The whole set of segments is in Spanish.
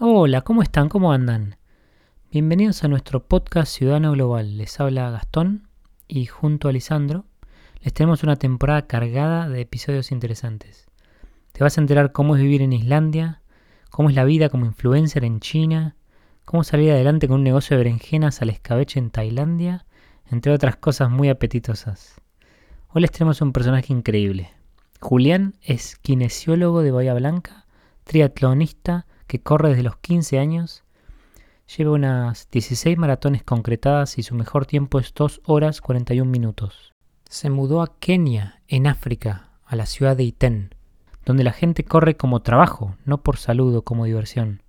Hola, ¿cómo están? ¿Cómo andan? Bienvenidos a nuestro podcast Ciudadano Global. Les habla Gastón y junto a Lisandro les tenemos una temporada cargada de episodios interesantes. Te vas a enterar cómo es vivir en Islandia, cómo es la vida como influencer en China, cómo salir adelante con un negocio de berenjenas al escabeche en Tailandia, entre otras cosas muy apetitosas. Hoy les tenemos un personaje increíble. Julián es kinesiólogo de Bahía Blanca, triatlonista que corre desde los 15 años, lleva unas 16 maratones concretadas y su mejor tiempo es 2 horas 41 minutos. Se mudó a Kenia, en África, a la ciudad de Iten, donde la gente corre como trabajo, no por salud o como diversión.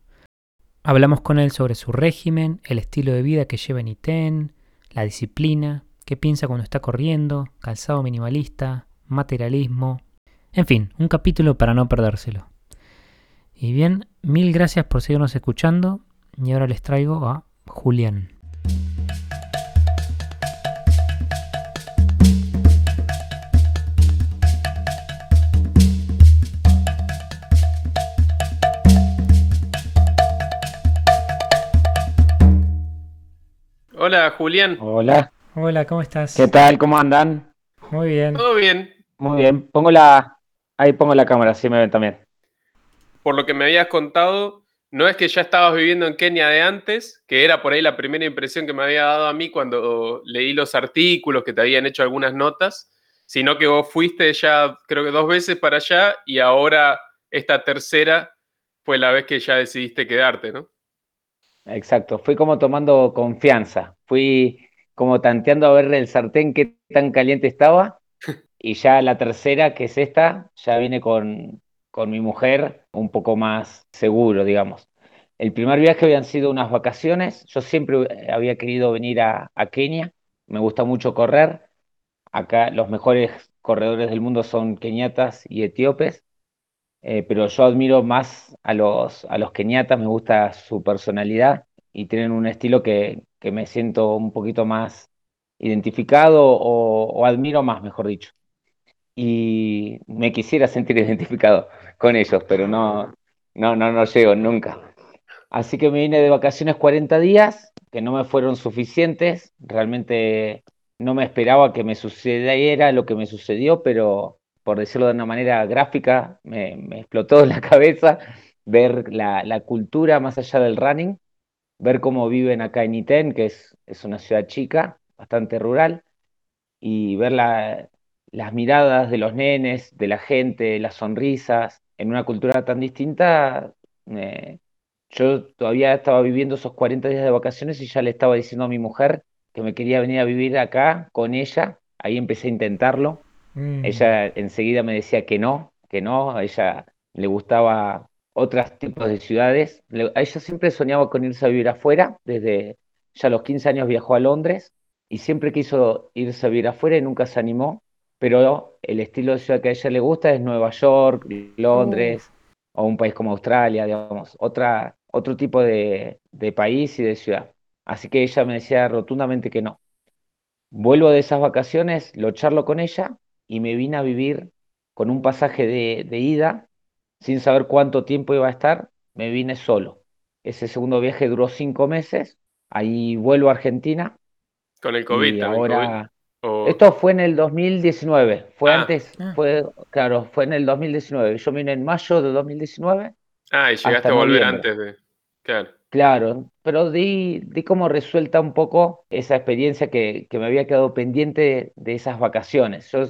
Hablamos con él sobre su régimen, el estilo de vida que lleva en Iten, la disciplina, qué piensa cuando está corriendo, calzado minimalista, materialismo, en fin, un capítulo para no perdérselo. Y bien, mil gracias por seguirnos escuchando y ahora les traigo a Julián. Hola, Julián. Hola. Hola, ¿cómo estás? ¿Qué tal? ¿Cómo andan? Muy bien. Todo bien. Muy bien. Pongo la. Ahí pongo la cámara, así me ven también. Por lo que me habías contado, no es que ya estabas viviendo en Kenia de antes, que era por ahí la primera impresión que me había dado a mí cuando leí los artículos que te habían hecho algunas notas, sino que vos fuiste ya, creo que dos veces para allá y ahora esta tercera fue la vez que ya decidiste quedarte, ¿no? Exacto. Fui como tomando confianza. Fui como tanteando a ver el sartén qué tan caliente estaba. Y ya la tercera, que es esta, ya viene con, con mi mujer un poco más seguro, digamos. El primer viaje habían sido unas vacaciones. Yo siempre había querido venir a, Kenia. Me gusta mucho correr. Acá los mejores corredores del mundo son keniatas y etíopes. Eh, pero yo admiro más a los, a los keniatas, me gusta su personalidad y tienen un estilo que, que me siento un poquito más identificado o, o, admiro más, mejor dicho. Y me quisiera sentir identificado con ellos, pero no, no, no, no llego nunca. Así que me vine de vacaciones 40 días, que no me fueron suficientes. Realmente no me esperaba que me sucediera lo que me sucedió, pero por decirlo de una manera gráfica, me, me explotó la cabeza ver la, cultura más allá del running, ver cómo viven acá en Iten, que es, es una ciudad chica, bastante rural, y ver la, las miradas de los nenes, de la gente, las sonrisas, en una cultura tan distinta, eh, yo todavía estaba viviendo esos 40 días de vacaciones y ya le estaba diciendo a mi mujer que me quería venir a vivir acá con ella. Ahí empecé a intentarlo. Mm. Ella enseguida me decía que no, que no. A ella le gustaba otros tipos de ciudades. a ella siempre soñaba con irse a vivir afuera. Desde ya los 15 años viajó a Londres y siempre quiso irse a vivir afuera y nunca se animó pero el estilo de ciudad que a ella le gusta es Nueva York, Londres o un país como Australia, digamos, otra, otro tipo de, país y de ciudad. Así que ella me decía rotundamente que no. Vuelvo de esas vacaciones, lo charlo con ella y me vine a vivir con un pasaje de, de ida, sin saber cuánto tiempo iba a estar, me vine solo. Ese segundo viaje duró cinco meses, ahí vuelvo a Argentina. Con el COVID. Y ahora, esto fue en el 2019, fue Ah. antes, Ah. fue, claro, fue en el 2019. Yo vine en mayo de 2019, Ah, y llegaste hasta a volver noviembre. antes de. Claro. claro, pero di, di como resuelta un poco esa experiencia que, que me había quedado pendiente de esas vacaciones. Yo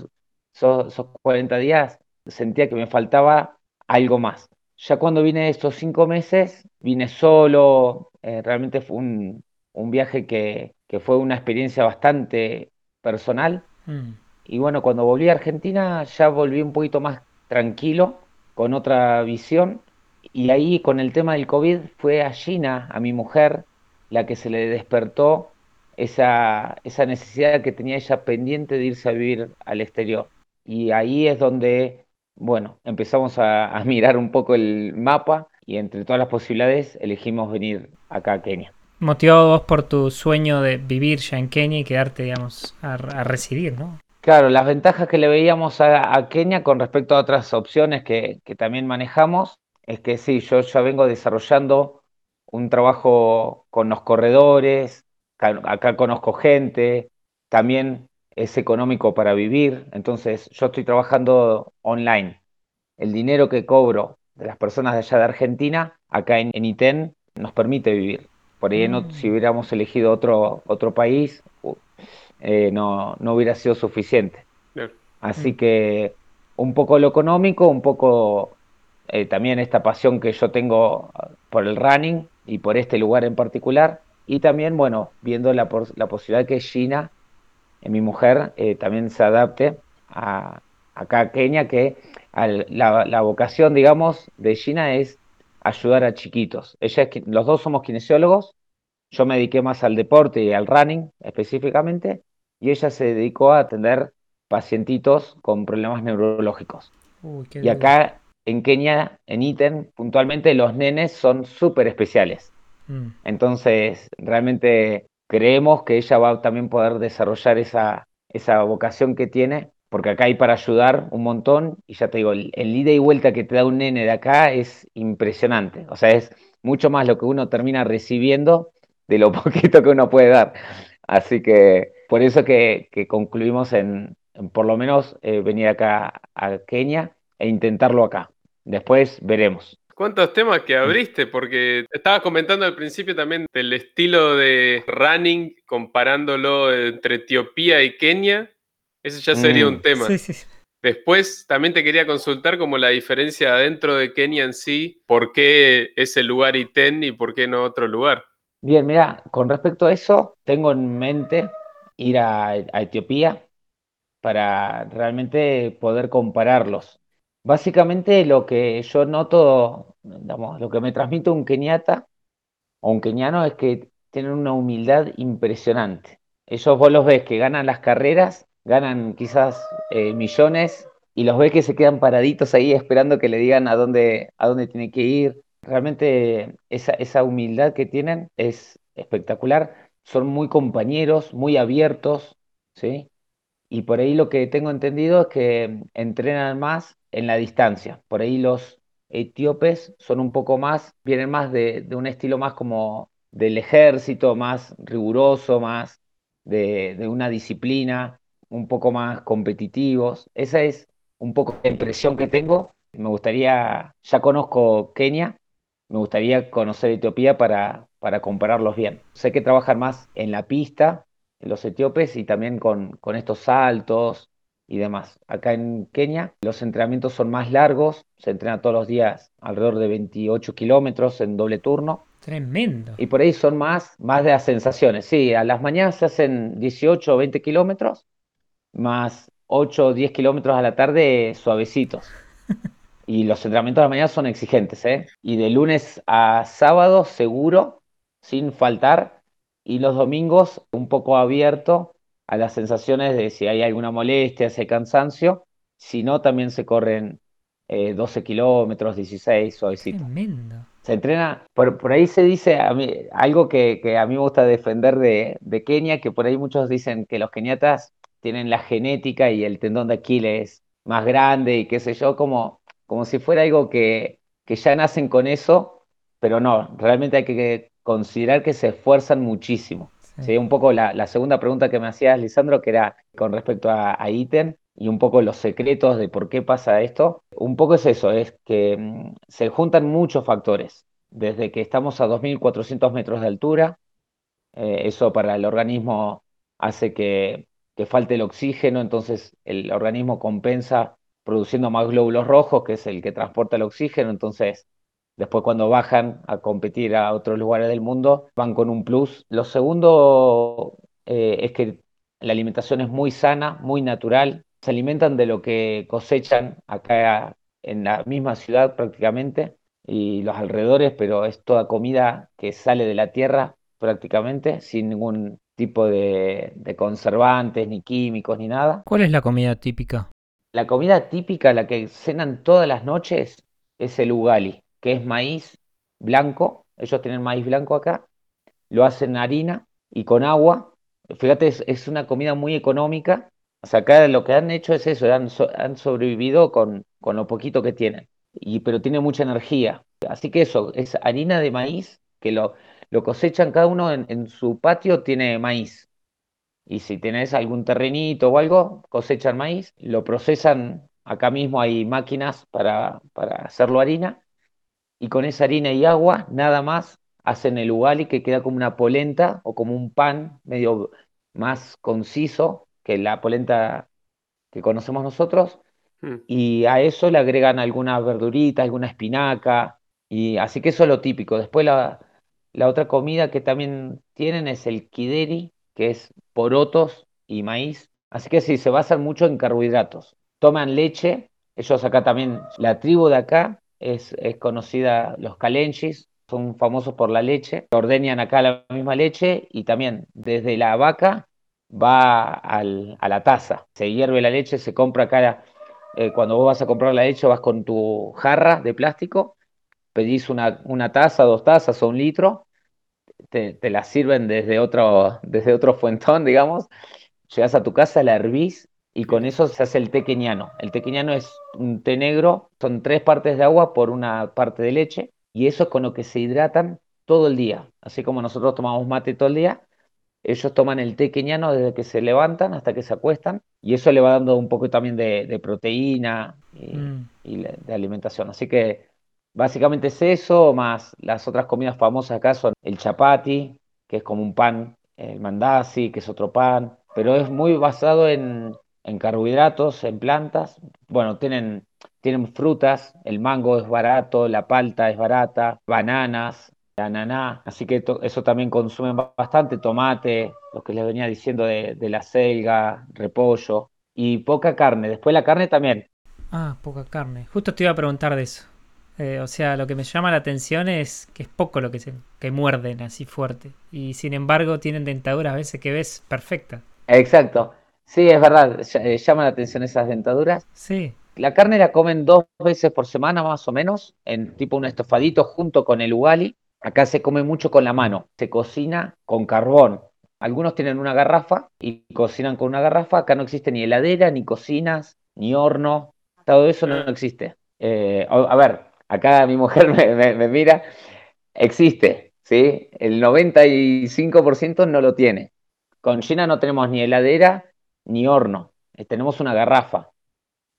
esos, esos 40 días sentía que me faltaba algo más. Ya cuando vine estos cinco meses, vine solo, eh, realmente fue un, un viaje que, que fue una experiencia bastante personal. Mm. Y bueno, cuando volví a Argentina ya volví un poquito más tranquilo, con otra visión. Y ahí con el tema del COVID fue a Gina, a mi mujer, la que se le despertó esa, esa necesidad que tenía ella pendiente de irse a vivir al exterior. Y ahí es donde, bueno, empezamos a, a mirar un poco el mapa y entre todas las posibilidades elegimos venir acá a Kenia. Motivado vos por tu sueño de vivir ya en Kenia y quedarte, digamos, a, a residir, ¿no? Claro, las ventajas que le veíamos a, Kenia con respecto a otras opciones que, que también manejamos es que sí, yo ya vengo desarrollando un trabajo con los corredores, acá conozco gente, también es económico para vivir, entonces yo estoy trabajando online. El dinero que cobro de las personas de allá de Argentina, acá en, ITEN, nos permite vivir. Por ahí no, si mm. hubiéramos elegido otro, otro país, eh, no, no hubiera sido suficiente. Así mm. que un poco lo económico, un poco eh, también esta pasión que yo tengo por el running y por este lugar en particular. Y también, bueno, viendo la, la posibilidad que Gina, eh, mi mujer, eh, también se adapte a, acá a Kenia, que la, la, vocación, digamos, de Gina es ayudar a chiquitos. Ella es, los dos somos kinesiólogos, yo me dediqué más al deporte y al running específicamente, y ella se dedicó a atender pacientitos con problemas neurológicos. y acá en Kenia, en Iten, puntualmente los nenes son súper especiales. Mm. Entonces, realmente creemos que ella va a también poder desarrollar esa, esa vocación que tiene, porque acá hay para ayudar un montón, y ya te digo, el, el ida y vuelta que te da un nene de acá es impresionante. O sea, es mucho más lo que uno termina recibiendo de lo poquito que uno puede dar. Así que por eso que, concluimos en, por lo menos eh, venir acá a Kenia e intentarlo acá. Después veremos. ¿Cuántos temas que abriste? Porque estabas comentando al principio también del estilo de running, comparándolo entre Etiopía y Kenia. Ese ya sería un mm. tema. Sí, sí. Después también te quería consultar como la diferencia dentro de Kenia en sí, por qué ese lugar Iten y por qué no otro lugar. Bien, mira, con respecto a eso, tengo en mente ir a, Etiopía para realmente poder compararlos. Básicamente lo que yo noto, lo que me transmite un keniata o un keniano es que tienen una humildad impresionante. Ellos vos los ves que ganan las carreras, ganan quizás eh, millones y los ves que se quedan paraditos ahí esperando que le digan a dónde, a dónde tiene que ir. Realmente esa, esa humildad que tienen es espectacular son muy compañeros, muy abiertos, ¿sí? Y por ahí lo que tengo entendido es que entrenan más en la distancia. Por ahí los etíopes son un poco más, vienen más de, un estilo más como del ejército, más riguroso, más de, de, una disciplina, un poco más competitivos. Esa es un poco la impresión que tengo. Me gustaría, ya conozco Kenia, me gustaría conocer Etiopía para, para compararlos bien. Sé que trabajan más en la pista, en los etíopes, y también con, con estos saltos y demás. Acá en Kenia los entrenamientos son más largos, se entrena todos los días alrededor de 28 kilómetros en doble turno. Tremendo. Y por ahí son más, más de las sensaciones. Sí, a las mañanas se hacen 18 o 20 kilómetros, más 8 o 10 kilómetros a la tarde suavecitos. y los entrenamientos de la mañana son exigentes, ¿eh? Y de lunes a sábado seguro sin faltar y los domingos un poco abierto a las sensaciones de si hay alguna molestia, ese cansancio, si no también se corren 12 eh, kilómetros, 16, suavecito. Tremendo. Se entrena, por, ahí se dice a mí, algo que, a mí me gusta defender de, de, Kenia, que por ahí muchos dicen que los keniatas tienen la genética y el tendón de Aquiles más grande y qué sé yo, como, como si fuera algo que, que ya nacen con eso, pero no, realmente hay que considerar que se esfuerzan muchísimo. Sí. Un poco la, segunda pregunta que me hacías, Lisandro, que era con respecto a, a ítem y un poco los secretos de por qué pasa esto. Un poco es eso, es que mm, se juntan muchos factores. Desde que estamos a 2.400 metros de altura, eh, eso para el organismo hace que, que falte el oxígeno, entonces el organismo compensa produciendo más glóbulos rojos, que es el que transporta el oxígeno, entonces Después cuando bajan a competir a otros lugares del mundo, van con un plus. Lo segundo eh, es que la alimentación es muy sana, muy natural. Se alimentan de lo que cosechan acá en la misma ciudad prácticamente y los alrededores, pero es toda comida que sale de la tierra prácticamente, sin ningún tipo de, de conservantes, ni químicos, ni nada. ¿Cuál es la comida típica? La comida típica, la que cenan todas las noches, es el ugali que es maíz blanco, ellos tienen maíz blanco acá, lo hacen harina y con agua. Fíjate, es, una comida muy económica. O sea, acá lo que han hecho es eso, han, han sobrevivido con, con, lo poquito que tienen, y, pero tiene mucha energía. Así que eso, es harina de maíz que lo, lo cosechan cada uno en, su patio, tiene maíz. Y si tenés algún terrenito o algo, cosechan maíz, lo procesan, acá mismo hay máquinas para, para hacerlo harina, y con esa harina y agua, nada más, hacen el ugali que queda como una polenta o como un pan medio más conciso que la polenta que conocemos nosotros, hmm. y a eso le agregan alguna verdurita, alguna espinaca, y así que eso es lo típico. Después la, la otra comida que también tienen es el kideri, que es porotos y maíz. Así que sí, se basan mucho en carbohidratos. Toman leche, ellos acá también, la tribu de acá es, es conocida, los calenchis, son famosos por la leche. Ordeñan acá la misma leche y también desde la vaca va al, a la taza. Se hierve la leche, se compra acá, eh, cuando vos vas a comprar la leche vas con tu jarra de plástico, pedís una, una taza, dos tazas o un litro, te, te la sirven desde otro, desde otro fuentón, digamos, llegas a tu casa, la hervís y con eso se hace el té queniano. El té queniano es un té negro, son tres partes de agua por una parte de leche y eso es con lo que se hidratan todo el día. Así como nosotros tomamos mate todo el día, ellos toman el té queniano desde que se levantan hasta que se acuestan y eso le va dando un poco también de, proteína y, mm. de alimentación. Así que básicamente es eso, más las otras comidas famosas acá son el chapati, que es como un pan, el mandasi, que es otro pan, pero es muy basado en, en carbohidratos, en plantas. Bueno, tienen, tienen frutas, el mango es barato, la palta es barata, bananas, ananá, así que eso también consumen bastante, tomate, lo que les venía diciendo de, la selga, repollo y poca carne. Después la carne también. Ah, poca carne. Justo te iba a preguntar de eso. Eh, o sea, lo que me llama la atención es que es poco lo que se que muerden así fuerte. Y sin embargo tienen dentaduras a veces que ves perfecta. Exacto. Sí, es verdad. Eh, llama la atención esas dentaduras. Sí. La carne la comen dos veces por semana más o menos, en tipo un estofadito junto con el ugali. Acá se come mucho con la mano, se cocina con carbón. Algunos tienen una garrafa y cocinan con una garrafa. Acá no existe ni heladera, ni cocinas, ni horno. Todo eso no, existe. Eh, a, ver, acá mi mujer me, mira. Existe, ¿sí? El 95% no lo tiene. Con China no tenemos ni heladera ni horno. Eh, tenemos una garrafa,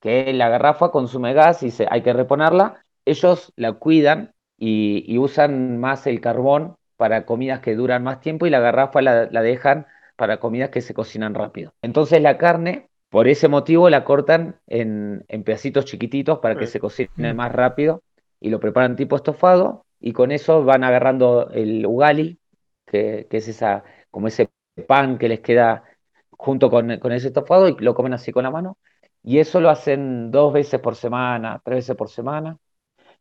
que la garrafa consume gas y se, hay que reponerla. Ellos la cuidan y, usan más el carbón para comidas que duran más tiempo y la garrafa la, dejan para comidas que se cocinan rápido. Entonces la carne, por ese motivo, la cortan en, pedacitos chiquititos para que se cocine mm. más rápido y lo preparan tipo estofado y con eso van agarrando el ugali, que, es esa, como ese pan que les queda junto con, con, ese estofado y lo comen así con la mano. Y eso lo hacen dos veces por semana, tres veces por semana.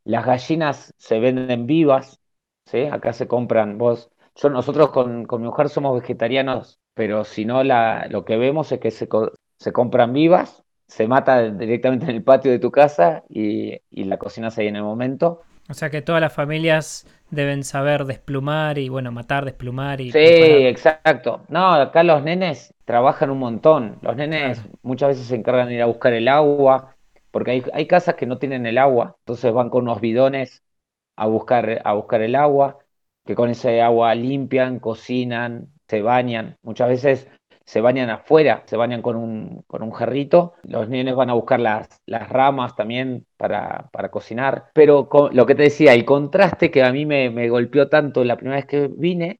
Las gallinas se venden vivas, ¿sí? Acá se compran, vos, yo, nosotros con, mi mujer somos vegetarianos, pero si no, la, lo que vemos es que se, se compran vivas, se mata directamente en el patio de tu casa y, y la cocinas ahí en el momento. O sea que todas las familias deben saber desplumar y bueno, matar, desplumar y... Sí, exacto. No, acá los nenes trabajan un montón. Los nenes muchas veces se encargan de ir a buscar el agua, porque hay, casas que no tienen el agua, entonces van con unos bidones a buscar, a buscar el agua, que con ese agua limpian, cocinan, se bañan. Muchas veces se bañan afuera, se bañan con un, con un jarrito. Los niños van a buscar las, las ramas también para, para cocinar. Pero lo que te decía, el contraste que a mí me, me, golpeó tanto la primera vez que vine,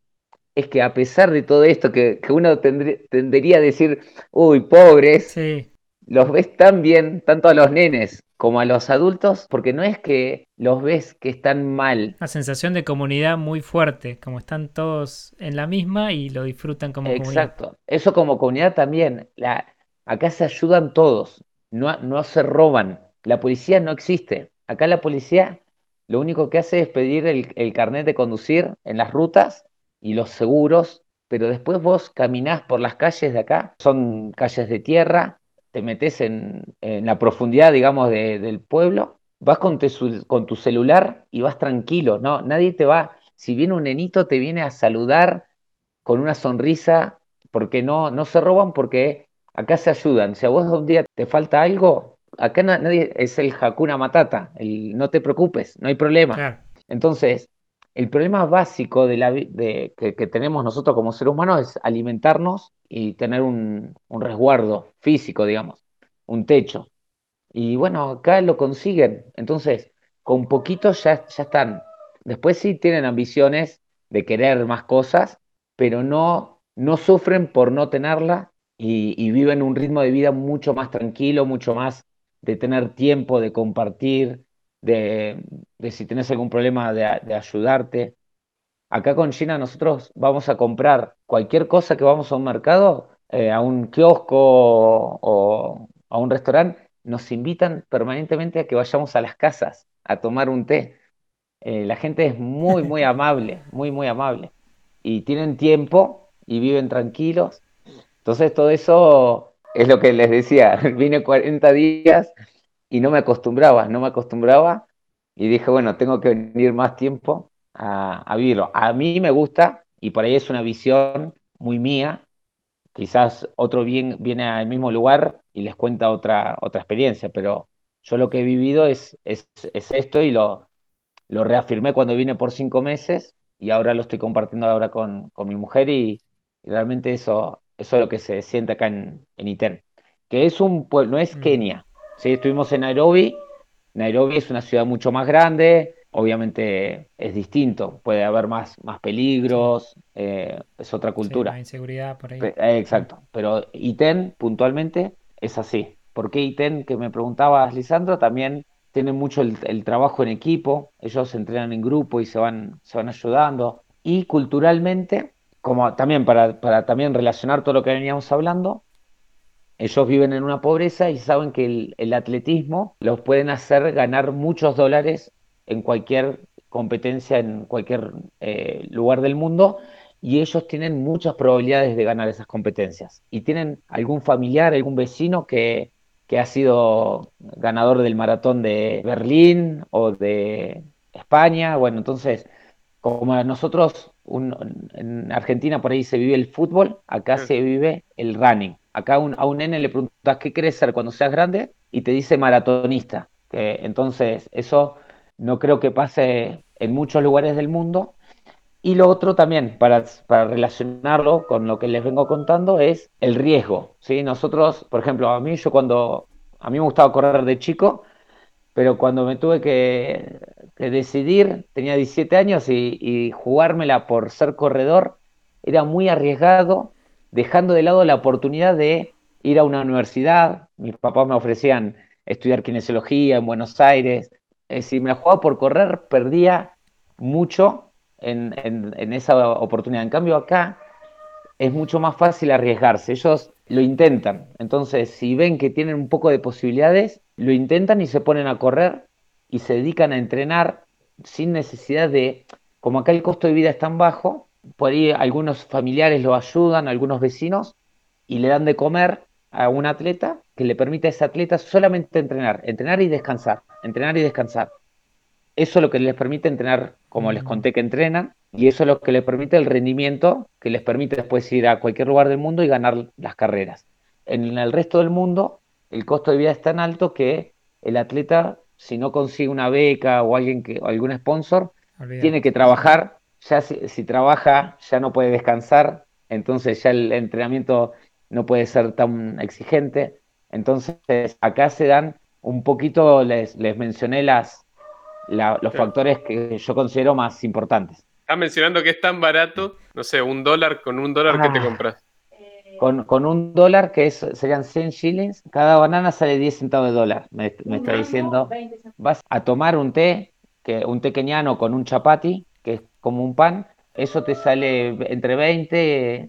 es que a pesar de todo esto, que, que uno tendría a decir, uy, pobres, sí los ves tan bien, tanto a los nenes como a los adultos, porque no es que los ves que están mal. Una sensación de comunidad muy fuerte, como están todos en la misma y lo disfrutan como comunidad. Exacto, eso como comunidad también. La, acá se ayudan todos, no, no se roban. La policía no existe. Acá la policía lo único que hace es pedir el, el carnet de conducir en las rutas y los seguros, pero después vos caminás por las calles de acá, son calles de tierra, te metes en, la profundidad, digamos, del pueblo, vas con, con tu celular y vas tranquilo, ¿no? Nadie te va, si viene un nenito, te viene a saludar con una sonrisa, porque no, no se roban, porque acá se ayudan. Si a vos un día te falta algo, acá nadie es el Hakuna Matata, el no te preocupes, no hay problema. Entonces, el problema básico de que, tenemos nosotros como seres humanos es alimentarnos y tener un, un resguardo físico, digamos, un techo. Y bueno, acá lo consiguen. Entonces, con poquito ya, ya están. Después sí tienen ambiciones de querer más cosas, pero no, no sufren por no tenerla y, viven un ritmo de vida mucho más tranquilo, mucho más de tener tiempo, de compartir, de, si tienes algún problema, de, ayudarte. Acá con China nosotros vamos a comprar cualquier cosa que vamos a un mercado, eh, a un kiosco o a un restaurante, nos invitan permanentemente a que vayamos a las casas a tomar un té. Eh, la gente es muy, muy amable, muy, muy amable. Y tienen tiempo y viven tranquilos. Entonces todo eso es lo que les decía. Vine 40 días y no me acostumbraba, no me acostumbraba. Y dije, bueno, tengo que venir más tiempo a, a vivirlo. A mí me gusta y por ahí es una visión muy mía. Quizás otro bien, viene al mismo lugar y les cuenta otra, otra experiencia, pero yo lo que he vivido es, es, esto y lo, lo reafirmé cuando vine por cinco meses y ahora lo estoy compartiendo ahora con, con mi mujer y, realmente eso, eso es lo que se siente acá en, en Iten. Que es un pueblo, no es mm. Kenia. ¿Sí? Estuvimos en Nairobi. Nairobi es una ciudad mucho más grande, obviamente es distinto, puede haber más, más peligros, eh, es otra cultura. inseguridad por ahí. Eh, exacto, pero Iten puntualmente es así. ¿Por qué ITEN? Que me preguntabas, Lisandro, también tienen mucho el, trabajo en equipo, ellos se entrenan en grupo y se van, se van ayudando. Y culturalmente, como también para, para también relacionar todo lo que veníamos hablando, ellos viven en una pobreza y saben que el, atletismo los pueden hacer ganar muchos dólares en cualquier competencia, en cualquier eh, lugar del mundo, y ellos tienen muchas probabilidades de ganar esas competencias. Y tienen algún familiar, algún vecino que, que ha sido ganador del maratón de Berlín o de España. Bueno, entonces, como nosotros en Argentina por ahí se vive el fútbol, acá se vive el running. Acá a un nene le preguntas qué quieres ser cuando seas grande y te dice maratonista. Que, entonces, eso no creo que pase en muchos lugares del mundo. Y lo otro también, para, para, relacionarlo con lo que les vengo contando, es el riesgo. ¿sí? Nosotros, por ejemplo, a mí, yo cuando, a mí me gustaba correr de chico, pero cuando me tuve que, decidir, tenía 17 años y, jugármela por ser corredor, era muy arriesgado, dejando de lado la oportunidad de ir a una universidad. Mis papás me ofrecían estudiar kinesiología en Buenos Aires. si me la jugaba por correr, perdía mucho en, esa oportunidad. En cambio, acá es mucho más fácil arriesgarse. Ellos lo intentan. Entonces, si ven que tienen un poco de posibilidades, lo intentan y se ponen a correr y se dedican a entrenar sin necesidad de, como acá el costo de vida es tan bajo, por ahí algunos familiares lo ayudan, algunos vecinos, y le dan de comer a un atleta que le permite a ese atleta solamente entrenar, entrenar y descansar, entrenar y descansar. Eso es lo que les permite entrenar, como les conté que entrenan, y eso es lo que les permite el rendimiento, que les permite después ir a cualquier lugar del mundo y ganar las carreras. En el resto del mundo, el costo de vida es tan alto que el atleta, si no consigue una beca o alguien que, algún sponsor, tiene que trabajar. Ya si, trabaja, ya no puede descansar, entonces ya el entrenamiento no puede ser tan exigente. Entonces, acá se dan un poquito, les, les mencioné las, los factores que yo considero más importantes. Estás mencionando que es tan barato, no sé, un dólar, con un dólar, que te ah. compras? Con, un dólar, que es, serían 100 shillings, cada banana sale 10 centavos de dólar. Me, está diciendo, vas a tomar un té, que, un té keniano con un chapati, que es como un pan, eso te sale entre 20,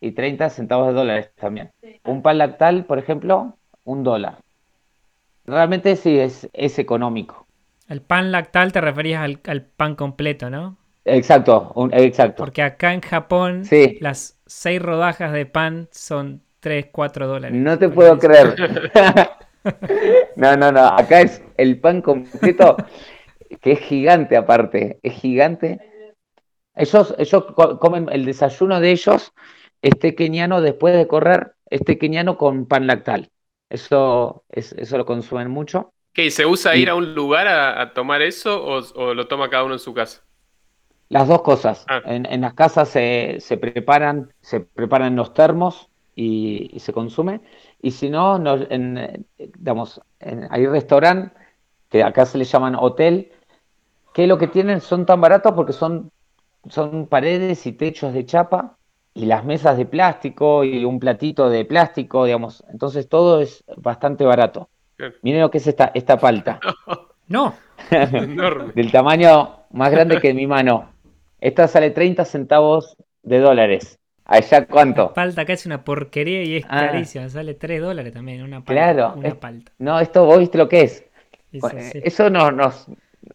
y 30 centavos de dólares también. Un pan lactal, por ejemplo, un dólar. Realmente sí es, es económico. El pan lactal te referías al, pan completo, ¿no? Exacto, exacto. Porque acá en Japón las seis rodajas de pan son 3, 4 dólares. No te puedo creer. no, no, no. Acá es el pan completo, que es gigante aparte. Es gigante. Ellos, ellos comen el desayuno de ellos, este keniano después de correr, este keniano con pan lactal. Eso, es, eso lo consumen mucho. ¿Qué? ¿Se usa ir a un lugar a, tomar eso o, lo toma cada uno en su casa? Las dos cosas. Ah. En, en las casas se, se preparan, se preparan los termos y, y se consume. Y si no, nos- en, digamos, en- hay restaurantes que acá se les llaman hotel, que lo que tienen son tan baratos porque son, son paredes y techos de chapa y las mesas de plástico y un platito de plástico, digamos. Entonces todo es bastante barato. Bien. Miren lo que es esta, esta palta. No, del tamaño más grande que mi mano. Esta sale 30 centavos de dólares. ¿Allá cuánto? palta acá es una porquería y es Ah. carísima. Sale 3 dólares también, una palta. Claro, Una es- palta. No, esto vos viste lo que es. Bueno. Eso no, nos,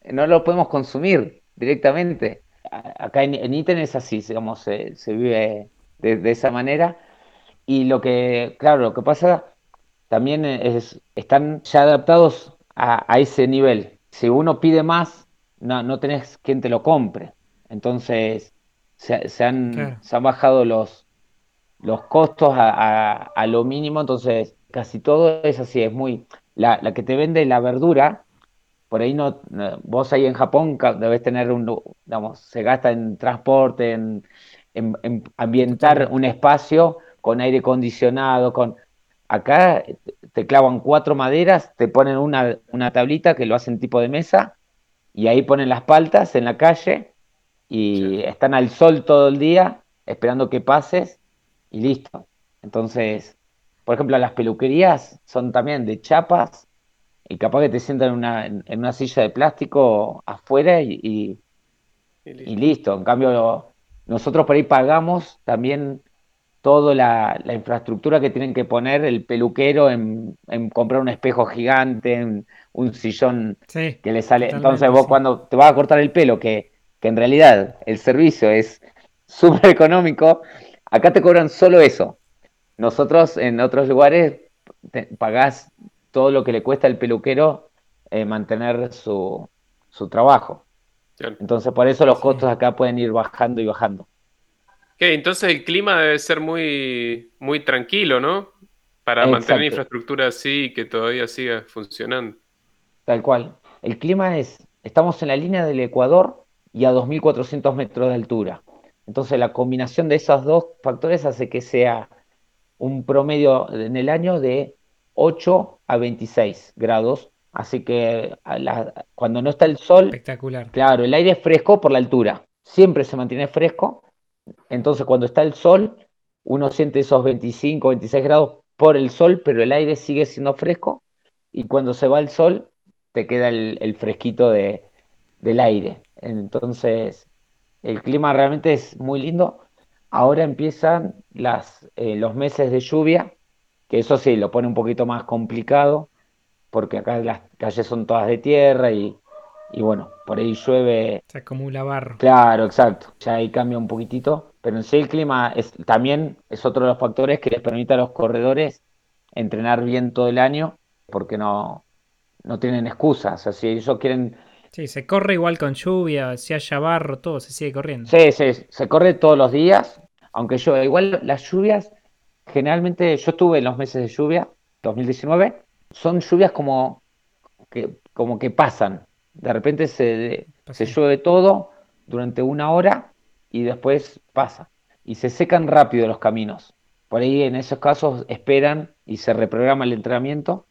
no lo podemos consumir directamente. Acá en, en Iten es así, digamos, se, se vive de, de esa manera. Y lo que, claro, lo que pasa también es, están ya adaptados a, a ese nivel. Si uno pide más, no, no tenés quien te lo compre. Entonces, se, se han, Claro. se han bajado los, los costos a, a- a lo mínimo, entonces casi todo es así, es muy... La, la que te vende la verdura, por ahí no, vos ahí en Japón debes tener un, digamos, se gasta en transporte, en, en- en ambientar un espacio con aire acondicionado, con... Acá te clavan cuatro maderas, te ponen una, una tablita que lo hacen tipo de mesa, y ahí ponen las paltas en la calle, y están al sol todo el día, esperando que pases, y listo. Entonces, por ejemplo, las peluquerías son también de chapas y capaz que te sientan en una, en una silla de plástico afuera y, y- Y listo. y listo. En cambio, nosotros por ahí pagamos también toda la, la infraestructura que tienen que poner el peluquero en, en comprar un espejo gigante, en un sillón Sí, que le sale. Entonces vos sí. cuando te vas a cortar el pelo, que, que en realidad el servicio es súper económico, acá te cobran solo eso. Nosotros en otros lugares te- pagás todo lo que le cuesta al peluquero eh, mantener su, su trabajo. Claro. Entonces por eso los Sí. costos acá pueden ir bajando y bajando. Ok, entonces el clima debe ser muy, muy tranquilo, ¿no? Para mantener Exacto. infraestructura así y que todavía siga funcionando. Tal cual. El clima es, estamos en la línea del Ecuador y a 2.400 metros de altura. Entonces la combinación de esos dos factores hace que sea un promedio en el año de 8 a 26 grados. Así que la- cuando no está el sol, espectacular. claro, el aire es fresco por la altura. Siempre se mantiene fresco. Entonces cuando está el sol, uno siente esos 25, 26 grados por el sol, pero el aire sigue siendo fresco. Y cuando se va el sol, te queda el, el fresquito de, del aire. Entonces, el clima realmente es muy lindo. Ahora empiezan las, eh, los meses de lluvia, que eso sí, lo pone un poquito más complicado, porque acá las calles son todas de tierra y, y bueno, por ahí llueve. Se acumula barro. Claro, exacto. Ya ahí cambia un poquitito. Pero en sí el clima es, también es otro de los factores que les permite a los corredores entrenar bien todo el año, porque no, no tienen excusas. O sea, si ellos quieren Sí, se corre igual con lluvia, si haya barro, todo se sigue corriendo. Sí, sí, se corre todos los días, aunque yo, igual las lluvias, generalmente yo estuve en los meses de lluvia, 2019, son lluvias como que, como que pasan. De repente se, se llueve todo durante una hora y después pasa. Y se secan rápido los caminos. Por ahí en esos casos esperan y se reprograma el entrenamiento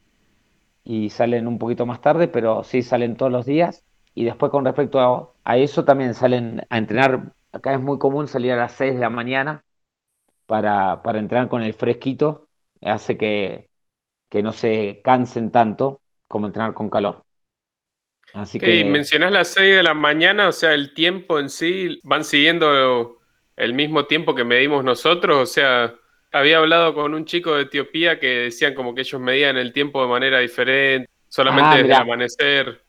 y salen un poquito más tarde, pero sí salen todos los días. Y después con respecto a, a eso también salen a entrenar. Acá es muy común salir a las 6 de la mañana para, para entrenar con el fresquito. Hace que, que no se cansen tanto como entrenar con calor. Así Ok, y que mencionás las 6 de la mañana, o sea, el tiempo en sí, ¿van siguiendo el mismo tiempo que medimos nosotros? O sea, había hablado con un chico de Etiopía que decían como que ellos medían el tiempo de manera diferente, solamente Ah, desde el amanecer.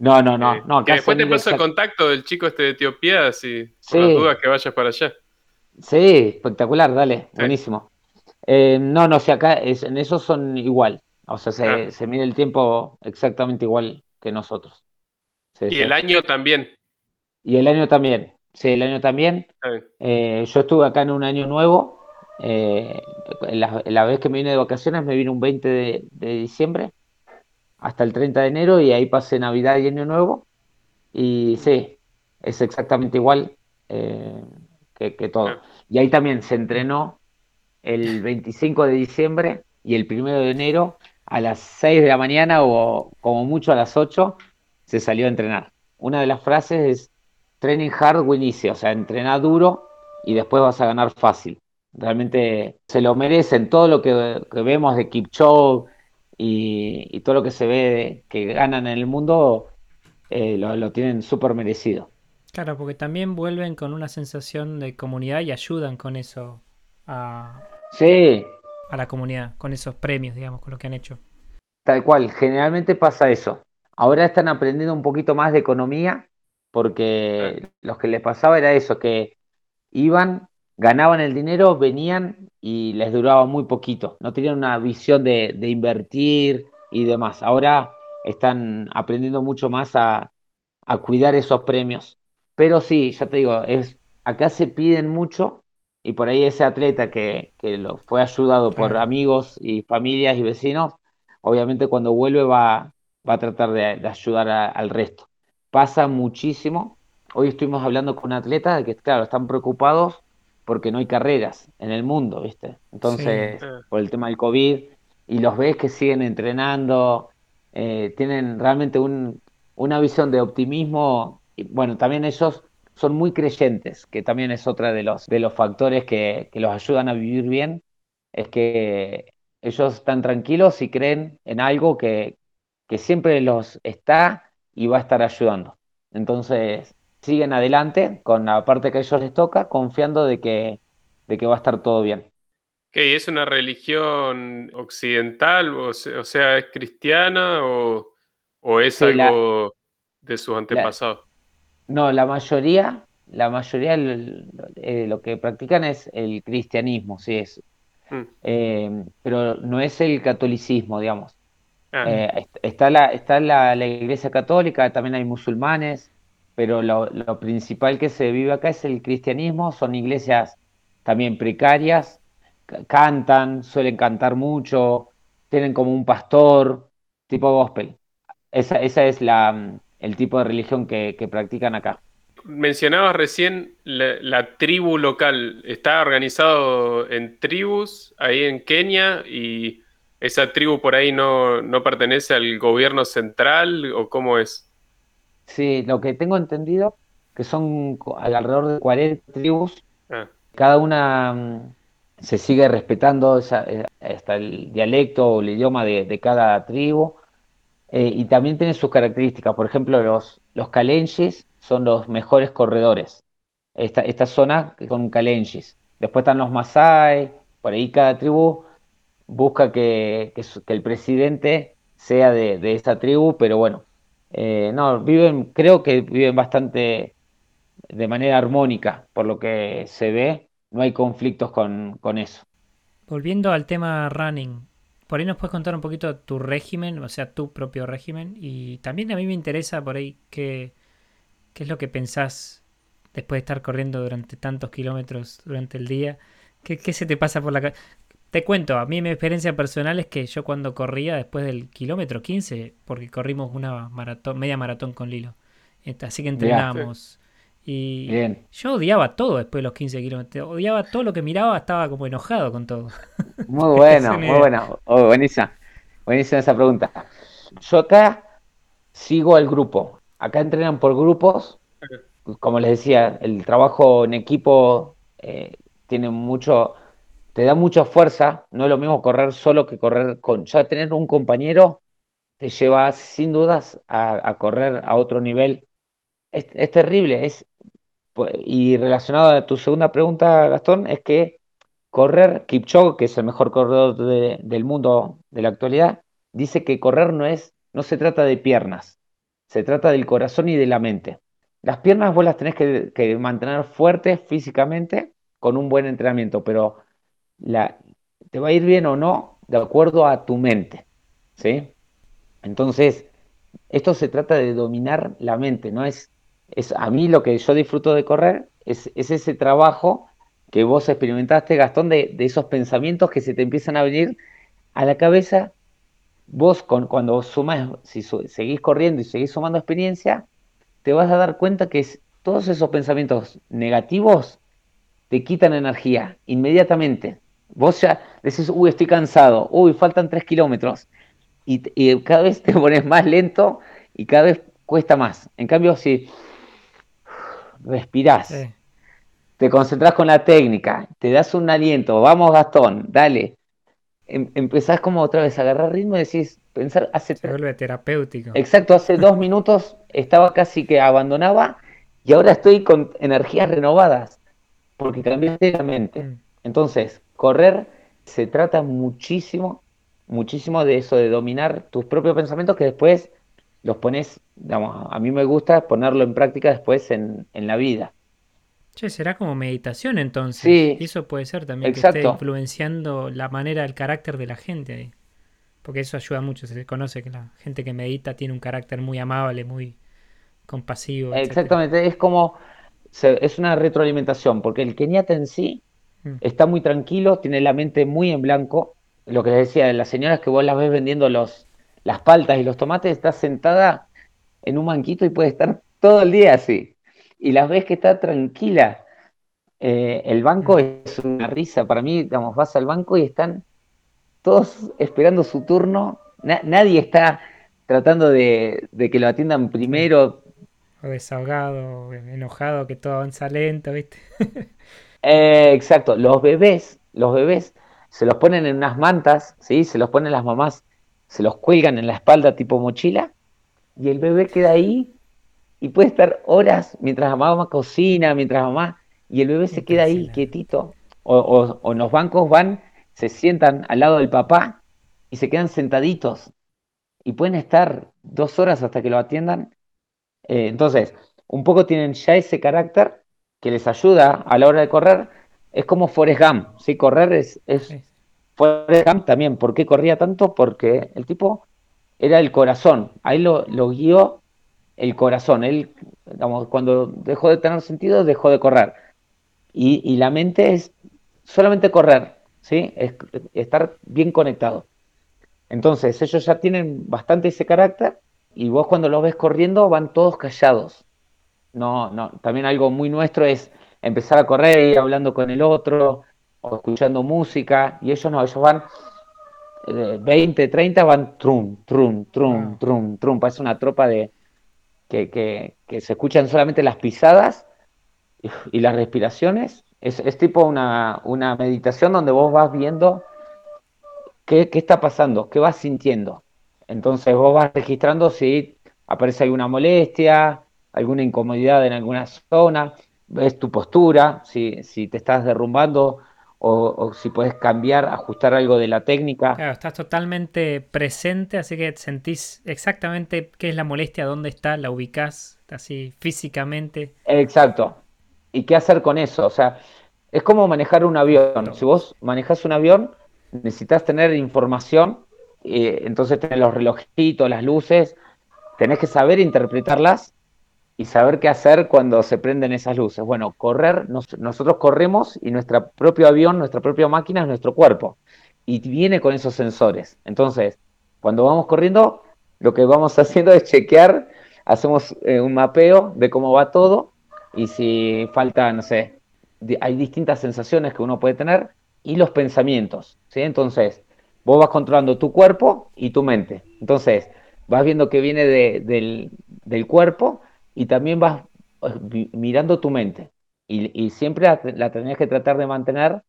No, no, no, Eh, no, que acá después te paso el contacto del chico este de Etiopía, si por Sí. las dudas que vayas para allá. Sí, espectacular, dale, Sí. buenísimo. Eh, no, no, si acá es, en eso son igual. O sea, se, Ah. se mide el tiempo exactamente igual que nosotros. Sí, Y el año también. Y el año también. Sí, el año también. Eh, yo estuve acá en un año nuevo. eh, la, la vez que me vine de vacaciones me vine un 20 de, de diciembre hasta el 30 de enero y ahí pasé Navidad y Año Nuevo. Y sí, es exactamente igual eh, que, que, todo. Y ahí también se entrenó el 25 de diciembre y el 1 de enero a las 6 de la mañana o como mucho a las 8 se salió a entrenar. Una de las frases es training hard win easy, o sea, entrena duro y después vas a ganar fácil. Realmente se lo merecen todo lo que, vemos de Kipchoge y, y, todo lo que se ve que ganan en el mundo eh, lo, lo, tienen súper merecido. Claro, porque también vuelven con una sensación de comunidad y ayudan con eso a, sí. a la comunidad, con esos premios, digamos, con lo que han hecho. Tal cual, generalmente pasa eso. Ahora están aprendiendo un poquito más de economía, porque lo que les pasaba era eso, que iban, ganaban el dinero, venían y les duraba muy poquito. No tenían una visión de, de invertir y demás. Ahora están aprendiendo mucho más a, a, cuidar esos premios. Pero sí, ya te digo, es, acá se piden mucho y por ahí ese atleta que, que lo fue ayudado por amigos y familias y vecinos, obviamente cuando vuelve va, va a tratar de, de ayudar a, al resto. Pasa muchísimo. Hoy estuvimos hablando con un atleta de que, claro, están preocupados porque no hay carreras en el mundo, ¿viste? Entonces, sí. por el tema del COVID, y los ves que siguen entrenando, eh, tienen realmente un, una visión de optimismo. Y bueno, también ellos son muy creyentes, que también es otra de los, de los factores que, que los ayudan a vivir bien, es que ellos están tranquilos y creen en algo que, que siempre los está y va a estar ayudando. Entonces, siguen adelante con la parte que a ellos les toca, confiando de que, de que va a estar todo bien. ¿Qué? ¿Es una religión occidental? O sea, ¿es cristiana o, o es sí, algo la, de sus antepasados? La, no, la mayoría, la mayoría eh, lo que practican es el cristianismo, sí es. Mm. Eh, pero no es el catolicismo, digamos. Ah. Eh, está la, está la, la, iglesia católica, también hay musulmanes, pero lo, principal que se vive acá es el cristianismo, son iglesias también precarias, cantan, suelen cantar mucho, tienen como un pastor, tipo gospel. Esa, es la, el tipo de religión que, que practican acá. Mencionabas recién la, la, tribu local. ¿Está organizado en tribus ahí en Kenia y esa tribu por ahí no, no pertenece al gobierno central o cómo es? Sí, lo que tengo entendido que son alrededor de 40 tribus. Ah. Cada una mm, se sigue respetando esa, eh, hasta el dialecto o el idioma de, de cada tribu. Eh, y también tiene sus características. Por ejemplo, los, los son los mejores corredores. Esta, esta zona con kalenjis. Después están los masai. Por ahí cada tribu busca que, que, que el presidente sea de, de, esta tribu, pero bueno, eh, no, viven, creo que viven bastante de manera armónica, por lo que se ve, no hay conflictos con, con eso. Volviendo al tema running, por ahí nos puedes contar un poquito tu régimen, o sea, tu propio régimen, y también a mí me interesa por ahí qué, qué es lo que pensás después de estar corriendo durante tantos kilómetros durante el día. ¿Qué, qué se te pasa por la cabeza? Te cuento, a mí mi experiencia personal es que yo cuando corría después del kilómetro 15, porque corrimos una maratón, media maratón con Lilo, así que entrenábamos. Y Bien. yo odiaba todo después de los 15 kilómetros. Odiaba todo lo que miraba, estaba como enojado con todo. Muy bueno, muy bueno. Oh, buenísima. Buenísima esa pregunta. Yo acá sigo al grupo. Acá entrenan por grupos. Como les decía, el trabajo en equipo eh, tiene mucho te da mucha fuerza, no es lo mismo correr solo que correr con, ya tener un compañero te lleva sin dudas a, correr a otro nivel. Es, terrible, es, y relacionado a tu segunda pregunta, Gastón, es que correr, Kipchoge, que es el mejor corredor de, del mundo de la actualidad, dice que correr no es, no se trata de piernas, se trata del corazón y de la mente. Las piernas vos las tenés que mantener fuertes físicamente con un buen entrenamiento, pero la, te va a ir bien o no de acuerdo a tu mente, ¿sí? Entonces, esto se trata de dominar la mente, ¿no? Es, es a mí lo que yo disfruto de correr, es, es ese trabajo que vos experimentaste, Gastón, de, de, esos pensamientos que se te empiezan a venir a la cabeza. Vos, con, cuando sumas, si seguís corriendo y seguís sumando experiencia, te vas a dar cuenta que es, todos esos pensamientos negativos te quitan energía inmediatamente. Vos ya decís, uy, estoy cansado, uy, faltan tres kilómetros. Y, cada vez te pones más lento y cada vez cuesta más. En cambio, si respirás, te concentras con la técnica, te das un aliento, vamos Gastón, dale. Em, empezás como otra vez a agarrar ritmo y decís, pensar, hace... Se vuelve terapéutico. Exacto, hace dos minutos estaba casi que abandonaba y ahora estoy con energías renovadas porque cambiaste la mente. Mm. Entonces, correr se trata muchísimo, muchísimo de eso, de dominar tus propios pensamientos que después los pones, digamos, a mí me gusta ponerlo en práctica después en, la vida. Che, será como meditación entonces. Sí. Eso puede ser también que esté influenciando la manera, el carácter de la gente ahí. Porque eso ayuda mucho. Se conoce que la gente que medita tiene un carácter muy amable, muy compasivo. Exactamente, es como es una retroalimentación, porque el keniata en sí. Está muy tranquilo, tiene la mente muy en blanco. Lo que les decía, las señoras que vos las ves vendiendo los, las paltas y los tomates, está sentada en un banquito y puede estar todo el día así. Y las ves que está tranquila. Eh, el banco mm. es una risa. Para mí, digamos, vas al banco y están todos esperando su turno. nadie está tratando de, de, que lo atiendan primero o desahogado, enojado, que todo avanza lento, ¿viste? Eh, exacto, los bebés, los bebés se los ponen en unas mantas, ¿sí? Se los ponen las mamás, se los cuelgan en la espalda tipo mochila y el bebé queda ahí y puede estar horas mientras la mamá cocina, mientras mamá, y el bebé se queda ahí quietito. O, o en los bancos van, se sientan al lado del papá y se quedan sentaditos y pueden estar dos horas hasta que lo atiendan eh, entonces, un poco tienen ya ese carácter que les ayuda a la hora de correr. Es como Forrest Gump, ¿sí? Correr es, es Forrest Gump también. ¿Por qué corría tanto? Porque el tipo era el corazón. Ahí lo, lo guió el corazón. Él, digamos, cuando dejó de tener sentido, dejó de correr. Y, y la mente es solamente correr, ¿sí? Es, estar bien conectado. Entonces, ellos ya tienen bastante ese carácter y vos cuando los ves corriendo van todos callados. No, no, también algo muy nuestro es empezar a correr y hablando con el otro o escuchando música y ellos no, ellos van 20, eh, 30 van trum, trum, trum, ah. trum, trum, parece una tropa de que, que, que se escuchan solamente las pisadas y, las respiraciones. Es, es tipo una, una, meditación donde vos vas viendo qué, qué está pasando, qué vas sintiendo. Entonces vos vas registrando si aparece alguna molestia, alguna incomodidad en alguna zona, ves tu postura, si, si te estás derrumbando o, si puedes cambiar, ajustar algo de la técnica. Claro, estás totalmente presente, así que sentís exactamente qué es la molestia, dónde está, la ubicás así físicamente. Exacto. ¿Y qué hacer con eso? O sea, es como manejar un avión. Si vos manejas un avión, necesitas tener información entonces tenés los relojitos, las luces, tenés que saber interpretarlas y saber qué hacer cuando se prenden esas luces. Bueno, correr, nosotros corremos y nuestro propio avión, nuestra propia máquina es nuestro cuerpo y viene con esos sensores. Entonces, cuando vamos corriendo, lo que vamos haciendo es chequear, hacemos eh, un mapeo de cómo va todo y si falta, no sé, hay distintas sensaciones que uno puede tener y los pensamientos, ¿sí? Entonces, vos vas controlando tu cuerpo y tu mente. Entonces, vas viendo que viene del, cuerpo y también vas mirando tu mente. Y, siempre la, la tenés que tratar de mantener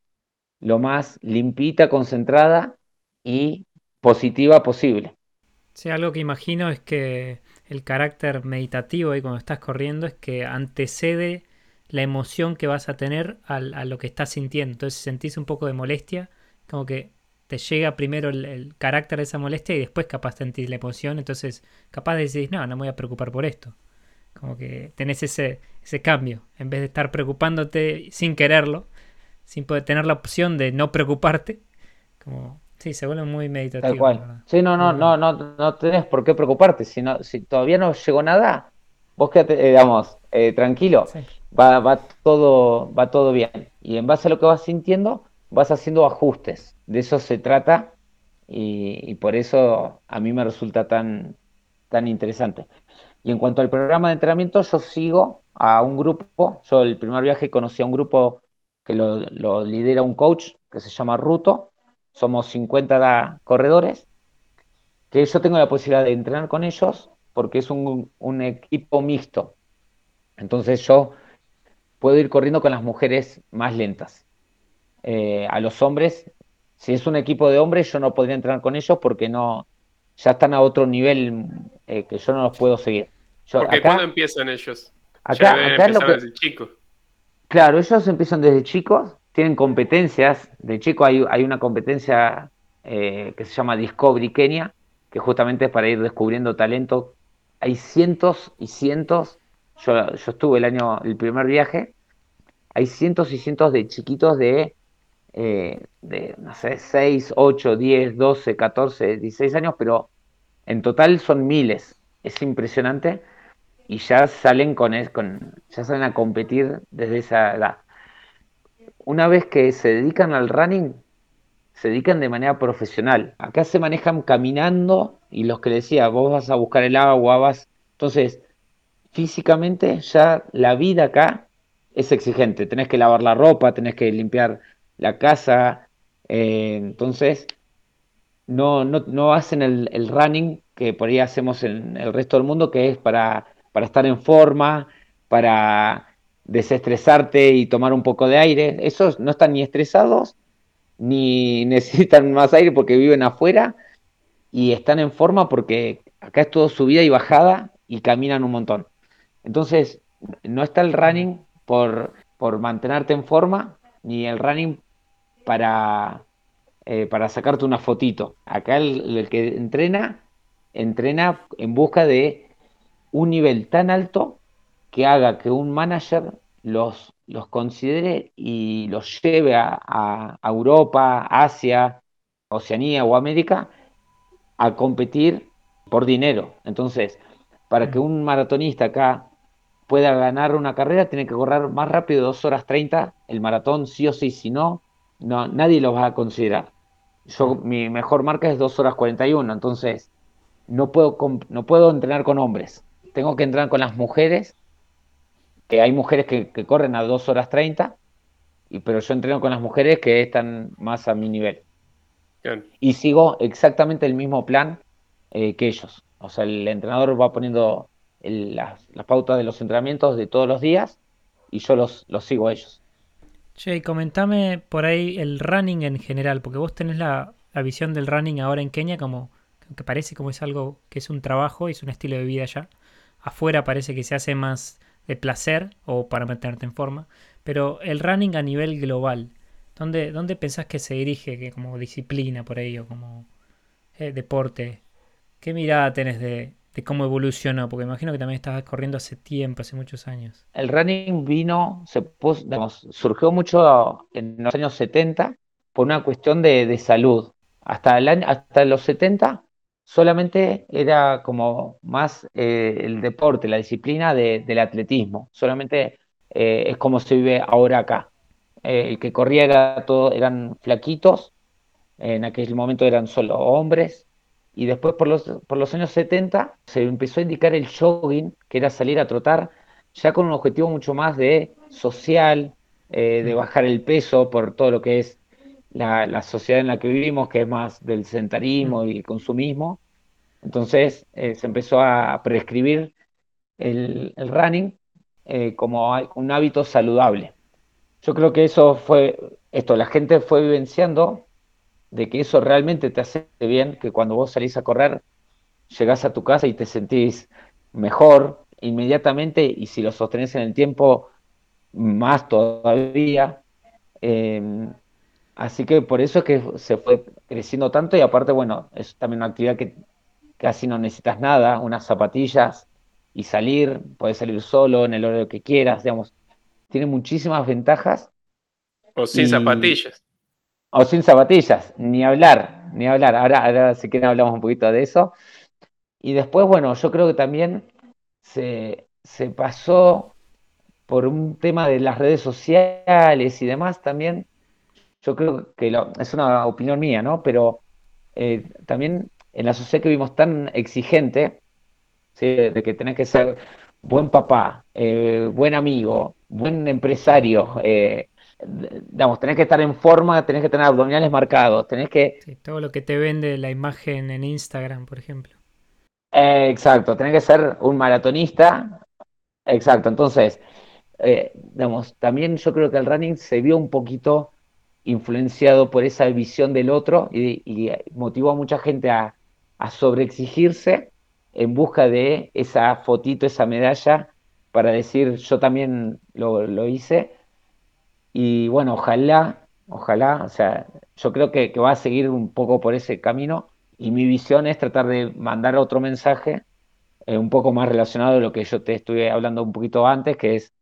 lo más limpita, concentrada y positiva posible. Sí, algo que imagino es que el carácter meditativo ahí cuando estás corriendo es que antecede la emoción que vas a tener a lo que estás sintiendo. Entonces, si sentís un poco de molestia, como que te llega primero el, carácter de esa molestia y después capaz sentir la emoción, entonces capaz de decir, no, no me voy a preocupar por esto. Como que tenés ese, ese cambio, en vez de estar preocupándote sin quererlo, sin poder tener la opción de no preocuparte, como, sí, se vuelve muy meditativo. Tal cual. Sí, no, no, no, no, no tenés por qué preocuparte, si, si todavía no llegó nada, vos quedate, eh, digamos, eh, tranquilo, va, va, todo, va todo bien. Y en base a lo que vas sintiendo, vas haciendo ajustes. De eso se trata y, por eso a mí me resulta tan, tan interesante. Y en cuanto al programa de entrenamiento, yo sigo a un grupo. Yo el primer viaje conocí a un grupo que lo, lidera un coach que se llama Ruto. Somos 50 corredores. Que yo tengo la posibilidad de entrenar con ellos porque es un, un equipo mixto. Entonces yo puedo ir corriendo con las mujeres más lentas. Eh, a los hombres, si es un equipo de hombres, yo no podría entrenar con ellos porque no, ya están a otro nivel eh, que yo no los puedo seguir. porque ¿cuándo empiezan ellos? Acá, acá lo que, desde chicos. Claro, ellos empiezan desde chicos, tienen competencias. De chico hay, hay una competencia eh, que se llama Discovery Kenya, que justamente es para ir descubriendo talento. Hay cientos y cientos yo, estuve el año, el primer viaje, hay cientos y cientos de chiquitos de, eh, de, no sé, 6, 8, 10, 12, 14, 16 años, pero en total son miles. Es impresionante. Y ya salen con, con ya salen a competir desde esa edad. Una vez que se dedican al running, se dedican de manera profesional. Acá se manejan caminando y los que decía, vos vas a buscar el agua, vas. Entonces, físicamente ya la vida acá es exigente. Tenés que lavar la ropa, tenés que limpiar la casa. Eh, entonces, no, no, no hacen el, running que por ahí hacemos en el resto del mundo, que es para, para estar en forma, para desestresarte y tomar un poco de aire. Esos no están ni estresados, ni necesitan más aire porque viven afuera y están en forma porque acá es todo subida y bajada y caminan un montón. Entonces, no está el running por, por mantenerte en forma, ni el running para, eh, para sacarte una fotito. Acá el, que entrena, entrena en busca de un nivel tan alto que haga que un manager los, los considere y los lleve a, a, Europa, Asia, Oceanía o América a competir por dinero. Entonces, para que un maratonista acá pueda ganar una carrera, tiene que correr más rápido, 2 horas 30, el maratón sí o sí, si no, no nadie lo va a considerar. Yo, mi mejor marca es 2 horas 41, entonces no puedo, no puedo entrenar con hombres, tengo que entrenar con las mujeres, que hay mujeres que, corren a 2 horas 30, y, pero yo entreno con las mujeres que están más a mi nivel. Y sigo exactamente el mismo plan eh, que ellos. O sea, el entrenador va poniendo las, pautas de los entrenamientos de todos los días y yo los, los sigo a ellos. Che, comentame por ahí el running en general, porque vos tenés la, visión del running ahora en Kenia como que parece como es algo que es un trabajo y es un estilo de vida ya. Afuera parece que se hace más de placer o para mantenerte en forma, pero el running a nivel global, ¿dónde, dónde pensás que se dirige que como disciplina por ello, como eh, deporte? ¿Qué mirada tenés de, de cómo evolucionó, porque imagino que también estabas corriendo hace tiempo, hace muchos años. El running vino, se puso, surgió mucho en los años 70 por una cuestión de, salud. Hasta, el año, hasta los 70 solamente era como más eh, el deporte, la disciplina del atletismo. Solamente eh, es como se vive ahora acá. Eh, el que corría era todo, eran flaquitos, en aquel momento eran solo hombres, y después por los, por los años 70 se empezó a indicar el jogging, que era salir a trotar, ya con un objetivo mucho más de social, eh, de bajar el peso por todo lo que es la, sociedad en la que vivimos, que es más del sedentarismo y el consumismo. Entonces eh, se empezó a prescribir el, running eh, como un hábito saludable. Yo creo que eso fue esto, la gente fue vivenciando de que eso realmente te hace bien, que cuando vos salís a correr, llegás a tu casa y te sentís mejor inmediatamente y si lo sostenés en el tiempo, más todavía. Em, así que por eso es que se fue creciendo tanto y aparte, bueno, es también una actividad que casi no necesitas nada, unas zapatillas y salir, puedes salir solo en el horario que quieras, digamos, tiene muchísimas ventajas. O sin zapatillas. O sin zapatillas, ni hablar, ni hablar. Ahora, ahora si quieren hablamos un poquito de eso. Y después, bueno, yo creo que también se, pasó por un tema de las redes sociales y demás también. Yo creo que es una opinión mía, ¿no? Pero eh, también en la sociedad que vimos tan exigente, ¿sí? de que tenés que ser buen papá, eh, buen amigo, buen empresario, eh, digamos, tenés que estar en forma, tenés que tener abdominales marcados, tenés que... todo lo que te vende la imagen en Instagram, por ejemplo. Eh, exacto, tenés que ser un maratonista. Exacto, entonces, eh, digamos, también yo creo que el running se vio un poquito influenciado por esa visión del otro y, motivó a mucha gente a, a sobreexigirse en busca de esa fotito, esa medalla, para decir yo también lo, lo hice y bueno, ojalá, ojalá, o sea, yo creo que, va a seguir un poco por ese camino y mi visión es tratar de mandar otro mensaje eh, un poco más relacionado a lo que yo te estuve hablando un poquito antes, que es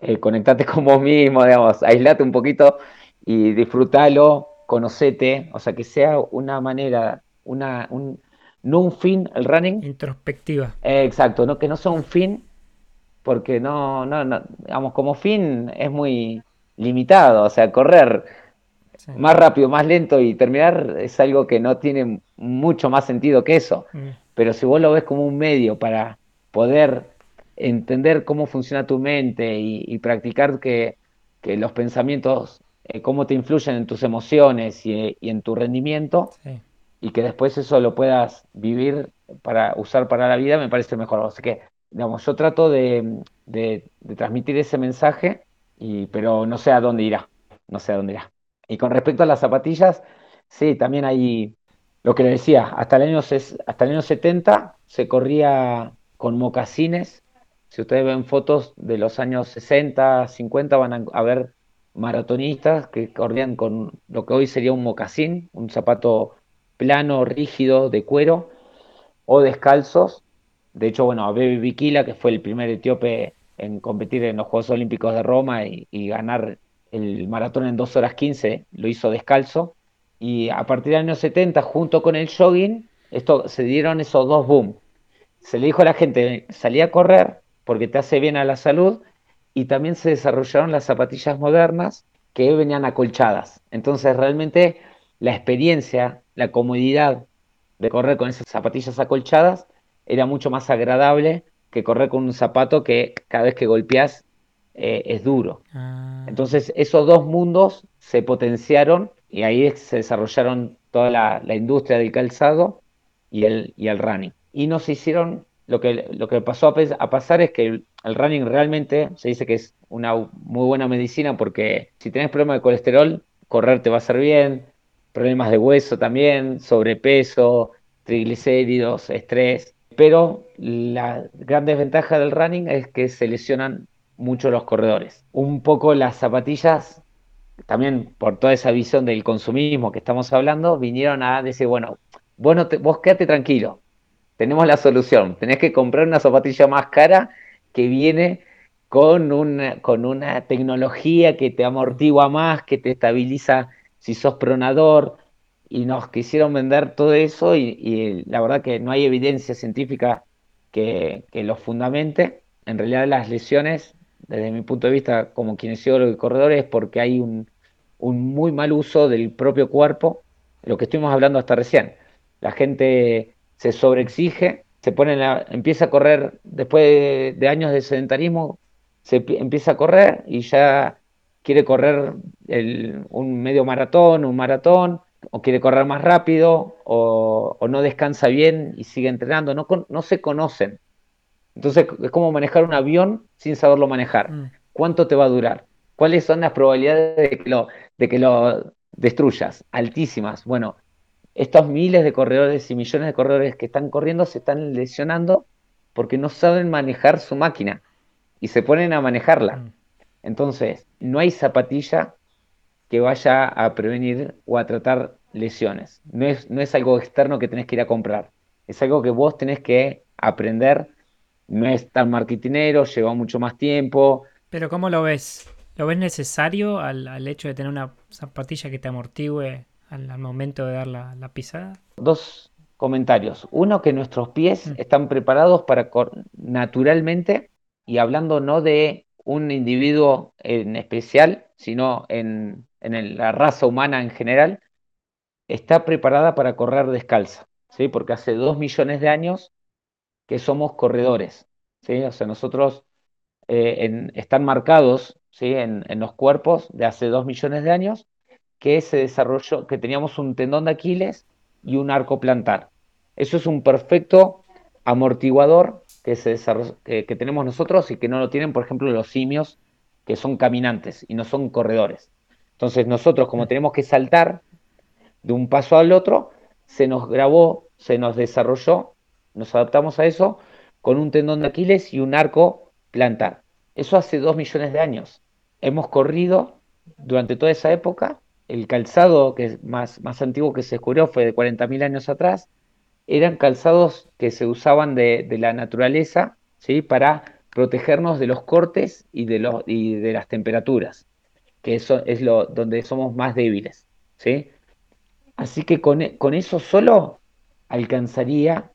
eh, conectarte con vos mismo, digamos, aislate un poquito y disfrútalo, conocete, o sea, que sea una manera, una, un, no un fin, el running. Introspectiva. Eh, exacto, no, que no sea un fin, porque no, no, no, digamos, como fin es muy, limitado, o sea, correr más rápido, más lento y terminar es algo que no tiene mucho más sentido que eso. Mm. Pero si vos lo ves como un medio para poder entender cómo funciona tu mente y, practicar que, los pensamientos, eh, cómo te influyen en tus emociones y, en tu rendimiento, y que después eso lo puedas vivir para usar para la vida, me parece mejor. O sea que, digamos, yo trato de transmitir ese mensaje pero no sé a dónde irá, no sé a dónde irá. Y con respecto a las zapatillas, sí, también hay lo que le decía, hasta el año, hasta el año 70 se corría con mocasines. Si ustedes ven fotos de los años 60, 50, van a, ver maratonistas que corrían con lo que hoy sería un mocasín, un zapato plano, rígido, de cuero, o descalzos. De hecho, bueno, a Baby Bikila, que fue el primer etíope en competir en los Juegos Olímpicos de Roma y, ganar el maratón en 2 horas 15, lo hizo descalzo. Y a partir del año 70, junto con el jogging, esto, se dieron esos dos boom. Se le dijo a la gente, salí a correr porque te hace bien a la salud, y también se desarrollaron las zapatillas modernas que venían acolchadas. Entonces realmente la experiencia, la comodidad de correr con esas zapatillas acolchadas era mucho más agradable que correr con un zapato que cada vez que golpeas eh, es duro. Ah. Entonces esos dos mundos se potenciaron y ahí se desarrollaron toda la, industria del calzado y el, y el running. Y nos hicieron, lo que, lo que pasó a, pasar es que el, running realmente se dice que es una muy buena medicina porque si tienes problemas de colesterol, correr te va a hacer bien, problemas de hueso también, sobrepeso, triglicéridos, estrés pero la gran desventaja del running es que se lesionan mucho los corredores. Un poco las zapatillas, también por toda esa visión del consumismo que estamos hablando, vinieron a decir, bueno, vos, vos quédate tranquilo, tenemos la solución, tenés que comprar una zapatilla más cara que viene con una, con una tecnología que te amortigua más, que te estabiliza si sos pronador, y nos quisieron vender todo eso y, la verdad que no hay evidencia científica que, que lo fundamente. En realidad las lesiones, desde mi punto de vista como kinesiólogo y corredor, es porque hay un, muy mal uso del propio cuerpo, lo que estuvimos hablando hasta recién. La gente se sobreexige, se pone empieza a correr después de, años de sedentarismo, se empieza a correr y ya quiere correr un medio maratón, un maratón, o quiere correr más rápido o, no descansa bien y sigue entrenando, no, no, se conocen. Entonces es como manejar un avión sin saberlo manejar. Mm. ¿Cuánto te va a durar? ¿Cuáles son las probabilidades de que lo, de que lo destruyas? Altísimas. Bueno, estos miles de corredores y millones de corredores que están corriendo se están lesionando porque no saben manejar su máquina y se ponen a manejarla. Mm. Entonces, no hay zapatilla que vaya a prevenir o a tratar lesiones. No es, no es algo externo que tenés que ir a comprar. Es algo que vos tenés que aprender. No es tan marketinero, lleva mucho más tiempo. Pero ¿cómo lo ves? ¿Lo ves necesario al, hecho de tener una zapatilla que te amortigüe al, momento de dar la, la, pisada? Dos comentarios. Uno, que nuestros pies mm. están preparados para naturalmente, y hablando no de un individuo en especial, sino en, en la raza humana en general, está preparada para correr descalza, ¿sí? porque hace dos millones de años que somos corredores, ¿sí? O sea, nosotros eh, están marcados, ¿sí? En, los cuerpos de hace dos millones de años que se desarrolló, que teníamos un tendón de Aquiles y un arco plantar. Eso es un perfecto amortiguador que, se que, tenemos nosotros y que no lo tienen, por ejemplo, los simios, que son caminantes y no son corredores. Entonces nosotros, como tenemos que saltar de un paso al otro, se nos grabó, se nos desarrolló, nos adaptamos a eso con un tendón de Aquiles y un arco plantar. Eso hace dos millones de años. Hemos corrido durante toda esa época el calzado que más, más antiguo que se descubrió fue de 40.000 años atrás, eran calzados que se usaban de, la naturaleza ¿sí? para protegernos de los cortes y de, los, y de las temperaturas, que eso es lo donde somos más débiles. ¿sí? Así que con, con eso solo alcanzaría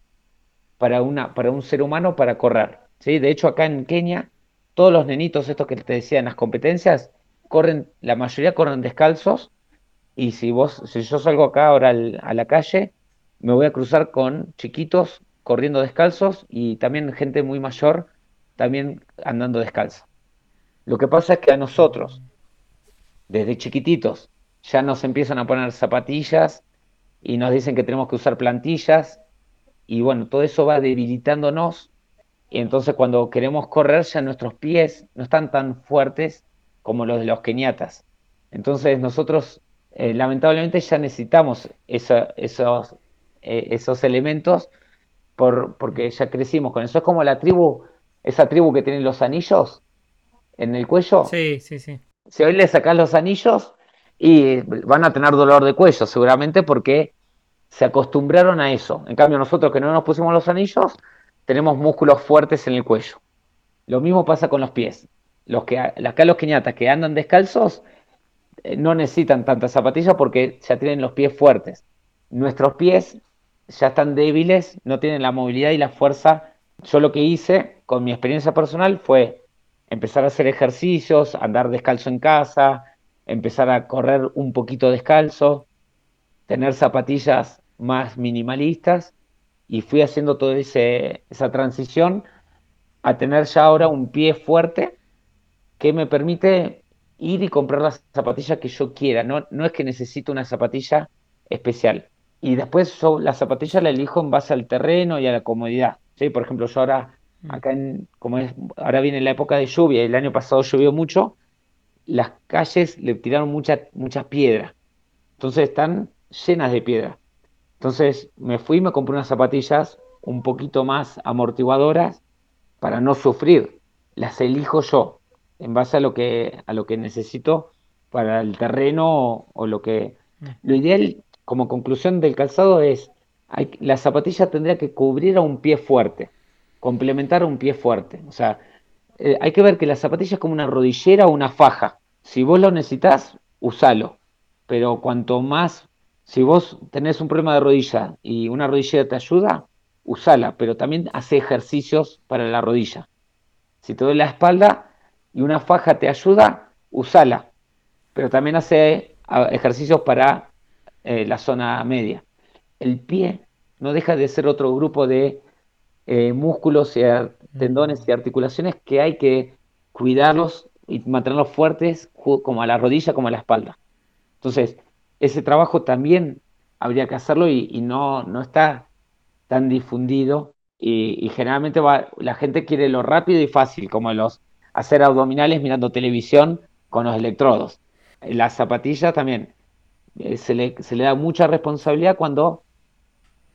para, una, para un ser humano para correr. ¿sí? De hecho, acá en Kenia, todos los nenitos, estos que te decía en las competencias, corren, la mayoría corren descalzos y si vos, si yo salgo acá ahora a la calle, me voy a cruzar con chiquitos corriendo descalzos y también gente muy mayor también andando descalzo. Lo que pasa es que a nosotros, desde chiquititos, ya nos empiezan a poner zapatillas y nos dicen que tenemos que usar plantillas y bueno, todo eso va debilitándonos y entonces cuando queremos correr ya nuestros pies no están tan fuertes como los de los keniatas. Entonces nosotros eh, lamentablemente ya necesitamos esos, eh, esos elementos por, porque ya crecimos con eso. Es como la tribu, esa tribu que tiene los anillos en el cuello. Sí, sí, sí. Si hoy le sacás los anillos y van a tener dolor de cuello seguramente porque se acostumbraron a eso. En cambio nosotros que no nos pusimos los anillos, tenemos músculos fuertes en el cuello. Lo mismo pasa con los pies. Los que, acá los quiñatas que andan descalzos eh, no necesitan tantas zapatillas porque ya tienen los pies fuertes. Nuestros pies ya están débiles, no tienen la movilidad y la fuerza. Yo lo que hice con mi experiencia personal fue empezar a hacer ejercicios, andar descalzo en casa, empezar a correr un poquito descalzo, tener zapatillas más minimalistas y fui haciendo toda esa transición a tener ya ahora un pie fuerte que me permite ir y comprar la zapatilla que yo quiera. No, no es que necesito una zapatilla especial. Y después yo la zapatilla la elijo en base al terreno y a la comodidad. ¿sí? Por ejemplo, yo ahora. Acá en, como es, ahora viene la época de lluvia, el año pasado llovió mucho, las calles le tiraron muchas muchas piedras. Entonces están llenas de piedra. Entonces me fui y me compré unas zapatillas un poquito más amortiguadoras para no sufrir. Las elijo yo en base a lo que, a lo que necesito para el terreno o, lo que... Mm. Lo ideal, como conclusión del calzado, es hay, la zapatilla tendría que cubrir a un pie fuerte, complementar un pie fuerte. O sea, eh, hay que ver que la zapatilla es como una rodillera o una faja. Si vos lo necesitas, usalo. Pero cuanto más, si vos tenés un problema de rodilla y una rodillera te ayuda, usala, pero también hace ejercicios para la rodilla. Si te duele la espalda, y una faja te ayuda, usala. Pero también hace ejercicios para eh, la zona media. El pie no deja de ser otro grupo de eh, músculos, y tendones y articulaciones que hay que cuidarlos y mantenerlos fuertes como a la rodilla, como a la espalda. Entonces, ese trabajo también habría que hacerlo y, no, no está tan difundido y, y generalmente va, la gente quiere lo rápido y fácil, como los hacer abdominales mirando televisión con los electrodos. Las zapatillas también. Eh, se, le, se le da mucha responsabilidad cuando,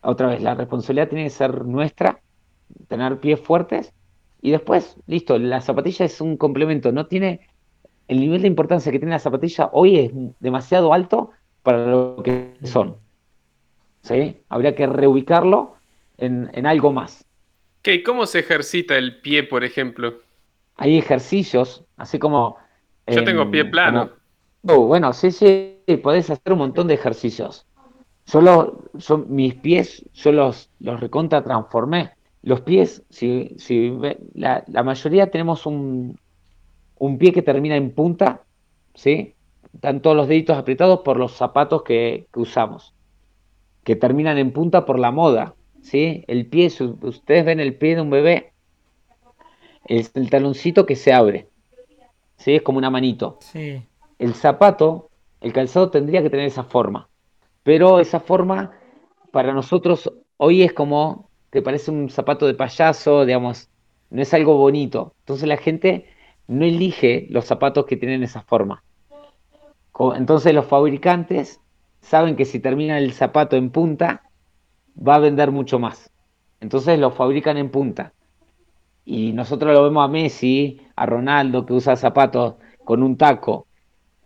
otra vez, la responsabilidad tiene que ser nuestra, tener pies fuertes. Y después, listo, la zapatilla es un complemento. No tiene. El nivel de importancia que tiene la zapatilla hoy es demasiado alto para lo que son. ¿Sí? Habría que reubicarlo en, en algo más. ¿Qué? ¿Cómo se ejercita el pie, por ejemplo? hay ejercicios, así como... Yo tengo pie plano. Oh, bueno, sí, sí, podés hacer un montón de ejercicios. Solo son mis pies, yo los, los recontra transformé. Los pies, si, si la, la, mayoría tenemos un, un pie que termina en punta, ¿sí? Están todos los deditos apretados por los zapatos que, que usamos, que terminan en punta por la moda. ¿sí? El pie, ustedes ven el pie de un bebé, es el taloncito que se abre, ¿sí? Es como una manito. Sí. El zapato, el calzado tendría que tener esa forma, pero esa forma para nosotros hoy es como, te parece un zapato de payaso, digamos, no es algo bonito. Entonces la gente no elige los zapatos que tienen esa forma. Entonces los fabricantes saben que si termina el zapato en punta, va a vender mucho más. Entonces lo fabrican en punta. Y nosotros lo vemos a Messi, a Ronaldo, que usa zapatos con un taco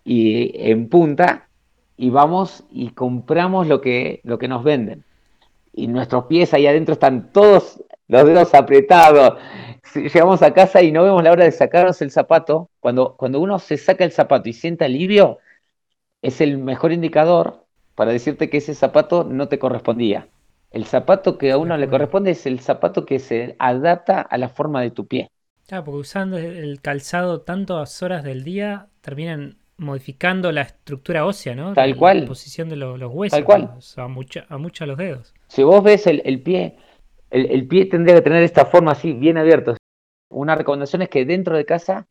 y en punta, y vamos y compramos lo que, lo que nos venden. Y nuestros pies ahí adentro están todos los dedos apretados. Llegamos a casa y no vemos la hora de sacarnos el zapato. Cuando, cuando uno se saca el zapato y siente alivio, es el mejor indicador para decirte que ese zapato no te correspondía. El zapato que a uno le corresponde es el zapato que se adapta a la forma de tu pie. Claro, porque usando el calzado tantas horas del día terminan modificando la estructura ósea, ¿no? Tal cual. La posición de los, huesos. Tal cual. a, mucha, a muchos los dedos. Si vos ves el, pie, el, pie tendría que tener esta forma así, bien abierto. Una recomendación es que dentro de casa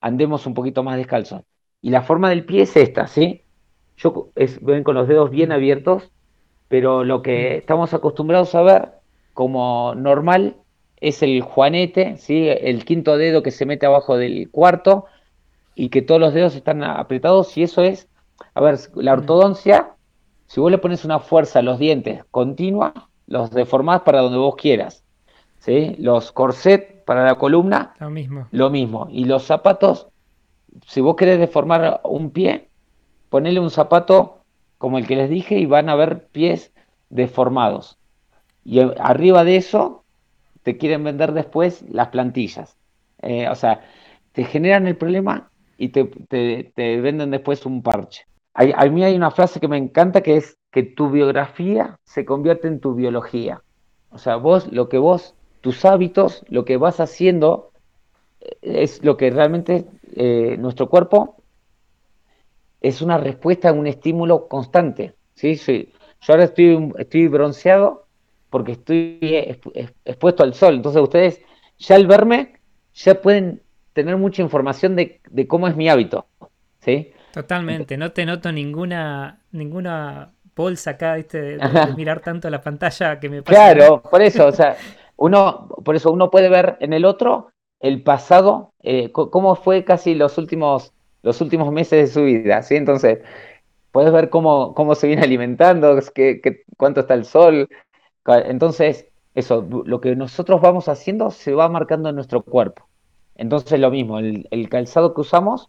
andemos un poquito más descalzos. Y la forma del pie es esta, ¿sí? Yo es, ven con los dedos bien abiertos pero lo que estamos acostumbrados a ver como normal es el juanete, ¿sí? el quinto dedo que se mete abajo del cuarto y que todos los dedos están apretados y eso es, a ver, la ortodoncia, si vos le pones una fuerza a los dientes continua, los deformás para donde vos quieras. ¿sí? Los corset para la columna, lo mismo. lo mismo. Y los zapatos, si vos querés deformar un pie, ponele un zapato como el que les dije, y van a ver pies deformados. Y arriba de eso te quieren vender después las plantillas. Eh, o sea, te generan el problema y te, venden después un parche. a mí hay una frase que me encanta que es que tu biografía se convierte en tu biología. O sea, vos, lo que vos, tus hábitos, lo que vas haciendo, eh, es lo que realmente eh, nuestro cuerpo es una respuesta a un estímulo constante. ¿sí? Yo ahora estoy, estoy bronceado porque estoy expuesto al sol. Entonces ustedes ya al verme ya pueden tener mucha información de, cómo es mi hábito. ¿sí? Totalmente, no te noto ninguna, ninguna bolsa acá, ¿viste? De, mirar tanto la pantalla que me pasa. Claro, por eso, o sea, uno, por eso uno puede ver en el otro el pasado, eh, cómo fue casi los últimos los últimos meses de su vida, ¿sí? Entonces, puedes ver cómo, cómo se viene alimentando, qué, cuánto está el sol. Entonces, eso, lo que nosotros vamos haciendo se va marcando en nuestro cuerpo. Entonces, lo mismo, el, calzado que usamos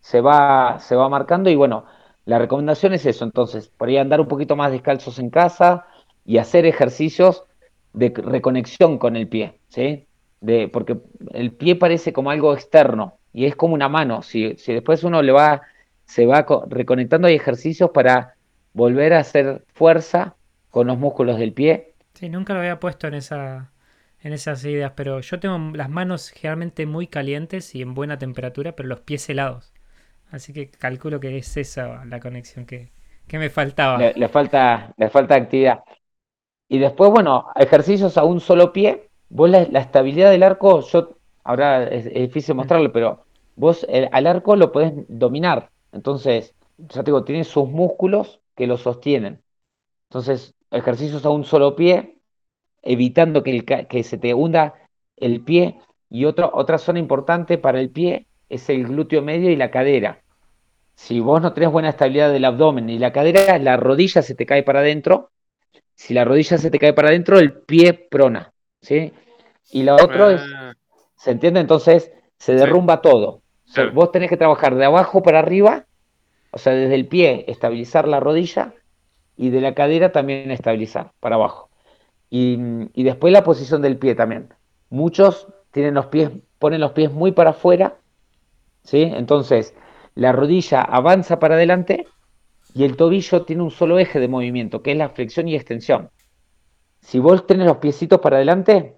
se va, se va marcando y bueno, la recomendación es eso, entonces, por ahí andar un poquito más descalzos en casa y hacer ejercicios de reconexión con el pie, ¿sí? De, porque el pie parece como algo externo, y es como una mano. Si, si después uno le va, se va reconectando, hay ejercicios para volver a hacer fuerza con los músculos del pie. Sí, nunca lo había puesto en esa en esas ideas, pero yo tengo las manos generalmente muy calientes y en buena temperatura, pero los pies helados. Así que calculo que es esa la conexión que, me faltaba. Le, falta, le falta actividad. Y después, bueno, ejercicios a un solo pie. Vos la, estabilidad del arco, yo ahora es, difícil mostrarlo, pero vos al arco lo podés dominar. Entonces, ya te digo, tiene sus músculos que lo sostienen. Entonces, ejercicios a un solo pie, evitando que, que se te hunda el pie. Y otra otra zona importante para el pie es el glúteo medio y la cadera. Si vos no tenés buena estabilidad del abdomen y la cadera, la rodilla se te cae para adentro. Si la rodilla se te cae para adentro, el pie prona. ¿sí? Y la otra es ah. ¿Se entiende? Entonces se derrumba todo. vos tenés que trabajar de abajo para arriba, o sea, desde el pie estabilizar la rodilla y de la cadera también estabilizar para abajo. Y, después la posición del pie también. Muchos tienen los pies, ponen los pies muy para afuera, ¿sí? Entonces la rodilla avanza para adelante y el tobillo tiene un solo eje de movimiento, que es la flexión y extensión. Si vos tenés los piecitos para adelante,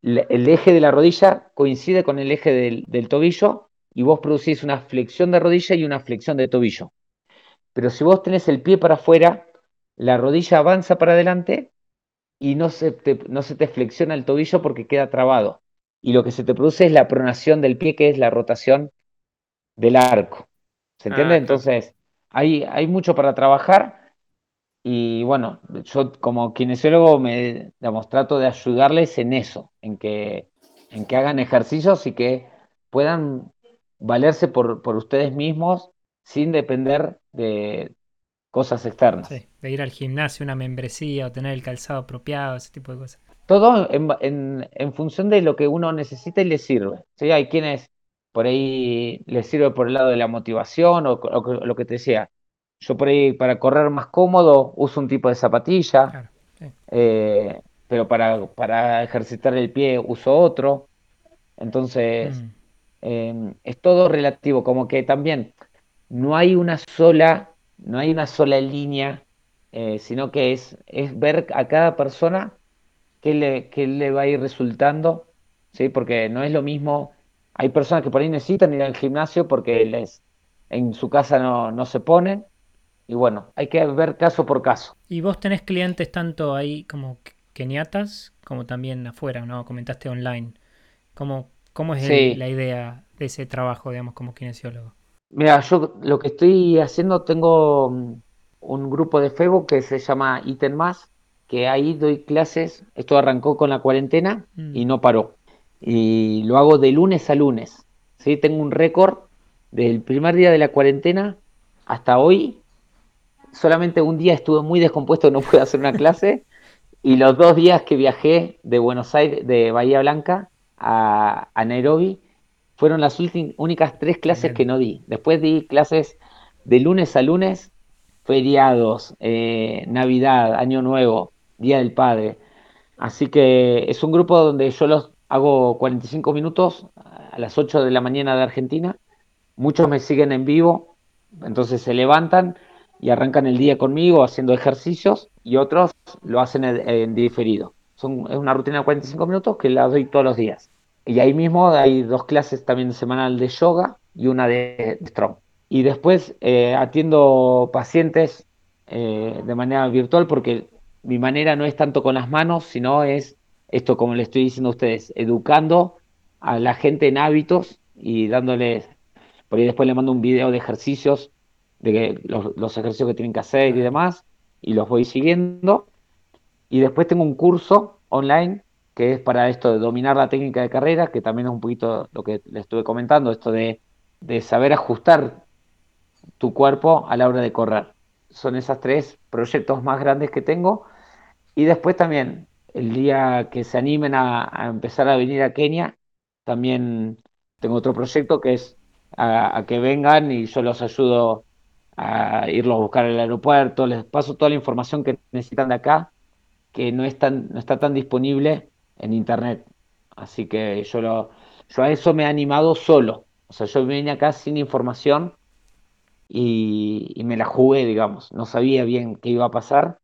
el eje de la rodilla coincide con el eje del, tobillo y vos producís una flexión de rodilla y una flexión de tobillo. Pero si vos tenés el pie para afuera, la rodilla avanza para adelante y no se, te, no se te flexiona el tobillo porque queda trabado. Y lo que se te produce es la pronación del pie, que es la rotación del arco. ¿Se entiende? Ah. Entonces, hay, hay mucho para trabajar y bueno, yo como kinesiólogo me, digamos, trato de ayudarles en eso, en que, en que hagan ejercicios y que puedan valerse por, por ustedes mismos sin depender de cosas externas. Sí, de ir al gimnasio, una membresía o tener el calzado apropiado, ese tipo de cosas. Todo en, en- en función de lo que uno necesita y le sirve. ¿sí? Hay quienes por ahí les sirve por el lado de la motivación o, lo que te decía. Yo por ahí para correr más cómodo uso un tipo de zapatilla, Claro. sí. eh, pero para, para ejercitar el pie uso otro. Entonces, Mm, eh, es todo relativo, como que también no hay una sola, no hay una sola línea, eh, sino que es, es ver a cada persona qué le, qué le va a ir resultando, ¿sí? Porque no es lo mismo, hay personas que por ahí necesitan ir al gimnasio porque les, en su casa no, no se ponen, y bueno, hay que ver caso por caso. Y vos tenés clientes tanto ahí como keniatas como también afuera, ¿no? Comentaste online. ¿Cómo, cómo es el- la idea de ese trabajo, digamos, como kinesiólogo? Mira, yo lo que estoy haciendo, tengo mm, un grupo de Facebook que se llama Ítem Más, que ahí doy clases, esto arrancó con la cuarentena y Mm. no paró. Y lo hago de lunes a lunes, ¿sí? Tengo un récord del primer día de la cuarentena hasta hoy. Solamente un día estuve muy descompuesto, no pude hacer una clase, y los dos días que viajé de Buenos Aires, de Bahía Blanca a, a Nairobi, fueron las únicas tres clases Bien. que no di. Después di clases de lunes a lunes, feriados, eh, Navidad, Año Nuevo, Día del Padre. Así que es un grupo donde yo los hago 45 minutos a las 8 de la mañana de Argentina. Muchos me siguen en vivo, entonces se levantan y arrancan el día conmigo haciendo ejercicios y otros lo hacen en, en diferido. Son, es una rutina de 45 minutos que la doy todos los días. Y ahí mismo hay dos clases también semanal de yoga y una de, strong. Y después eh, atiendo pacientes eh, de manera virtual porque mi manera no es tanto con las manos, sino es esto, como le estoy diciendo a ustedes, educando a la gente en hábitos y dándoles, por ahí después le mando un video de ejercicios, de que los, los ejercicios que tienen que hacer y demás, y los voy siguiendo. Y después tengo un curso online que es para esto de dominar la técnica de carrera, que también es un poquito lo que le estuve comentando, esto de, de saber ajustar tu cuerpo a la hora de correr. Son esos tres proyectos más grandes que tengo. Y después también, el día que se animen a, empezar a venir a Kenia, también tengo otro proyecto que es a, a que vengan y yo los ayudo a irlos a buscar al aeropuerto, les paso toda la información que necesitan de acá, que no es tan, no está tan disponible en internet. Así que yo lo, yo a eso me he animado solo. O sea, yo vine acá sin información y, y me la jugué, digamos. No sabía bien qué iba a pasar.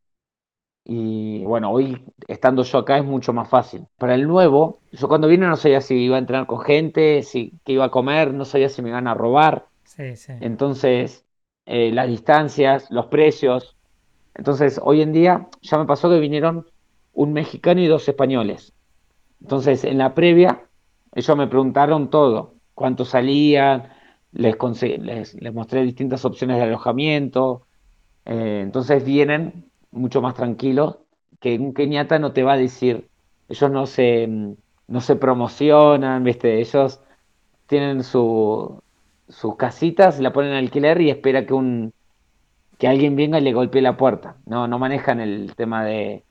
Y bueno, hoy estando yo acá es mucho más fácil. Para el nuevo, yo cuando vine no sabía si iba a entrenar con gente, si qué iba a comer, no sabía si me iban a robar. Sí, sí. Entonces, eh, las distancias, los precios. Entonces, hoy en día ya me pasó que vinieron un mexicano y dos españoles. Entonces, en la previa, ellos me preguntaron todo, cuánto salían, les, les, mostré distintas opciones de alojamiento. eh, entonces vienen mucho más tranquilos que un keniata no te va a decir, ellos no se, no se promocionan, ¿viste? Ellos tienen su, sus casitas, la ponen en alquiler y espera que un que alguien venga y le golpee la puerta. No, no manejan el tema de,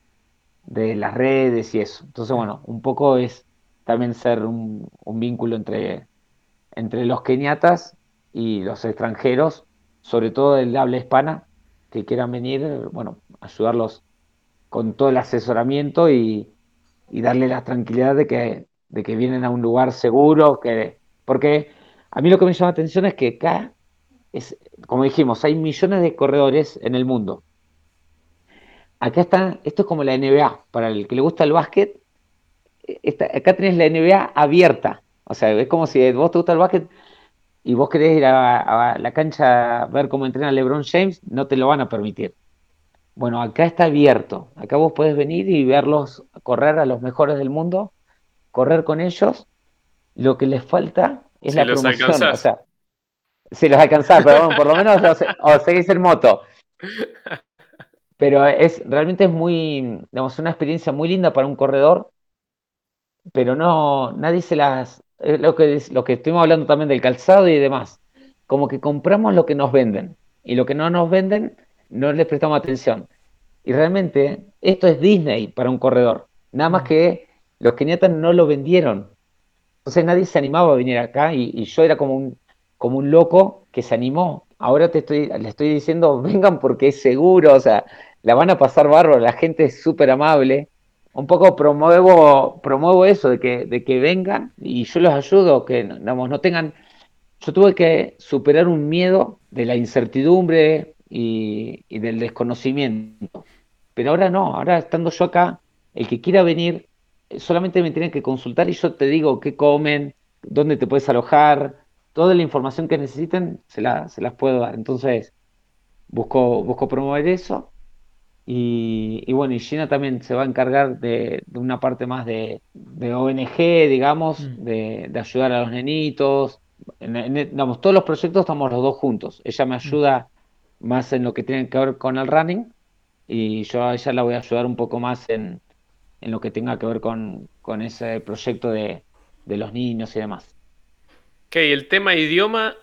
de las redes y eso. Entonces, bueno, un poco es también ser un, un vínculo entre, entre los keniatas y los extranjeros, sobre todo del habla hispana, que quieran venir, bueno, ayudarlos con todo el asesoramiento y, y darle la tranquilidad de que, de que vienen a un lugar seguro, que, porque a mí lo que me llama la atención es que acá es, como dijimos, hay millones de corredores en el mundo. Acá está, esto es como la NBA, para el que le gusta el básquet, esta- acá tenés la NBA abierta. O sea, es como si vos te gusta el básquet y vos querés ir a, a la cancha a ver cómo entrena LeBron James, no te lo van a permitir. Bueno, acá está abierto. Acá vos podés venir y verlos correr a los mejores del mundo, correr con ellos. Lo que les falta es Si la los promoción. alcanzás. O sea, si los alcanzás, pero bueno, por lo menos o, se- o seguís en moto. Pero es realmente es muy, digamos, una experiencia muy linda para un corredor, pero no, nadie se las, es lo que, es- lo que estuvimos hablando también del calzado y demás. Como que compramos lo que nos venden y lo que no nos venden no les prestamos atención. Y realmente esto es Disney para un corredor. Nada más que los keniatas no lo vendieron. Entonces nadie se animaba a venir acá y, y yo era como un, como un loco que se animó. Ahora te estoy, le estoy diciendo, vengan porque es seguro, o sea, la van a pasar bárbaro, la gente es súper amable. Un poco promuevo, promuevo eso, de que, de que vengan y yo los ayudo, que no, digamos, no tengan... Yo tuve que superar un miedo de la incertidumbre y, del desconocimiento. Pero ahora no, ahora estando yo acá, el que quiera venir, solamente me tienen que consultar y yo te digo qué comen, dónde te puedes alojar, toda la información que necesiten se la- se las puedo dar. Entonces, busco, busco promover eso. Y, y bueno, y Gina también se va a encargar de, de una parte más de, de ONG, digamos, Mm. de, de ayudar a los nenitos. En- en- digamos, todos los proyectos estamos los dos juntos. Ella me ayuda más en lo que tiene que ver con el running y yo a ella la voy a ayudar un poco más en, en lo que tenga que ver con, con ese proyecto de, de los niños y demás. Ok, el tema idioma,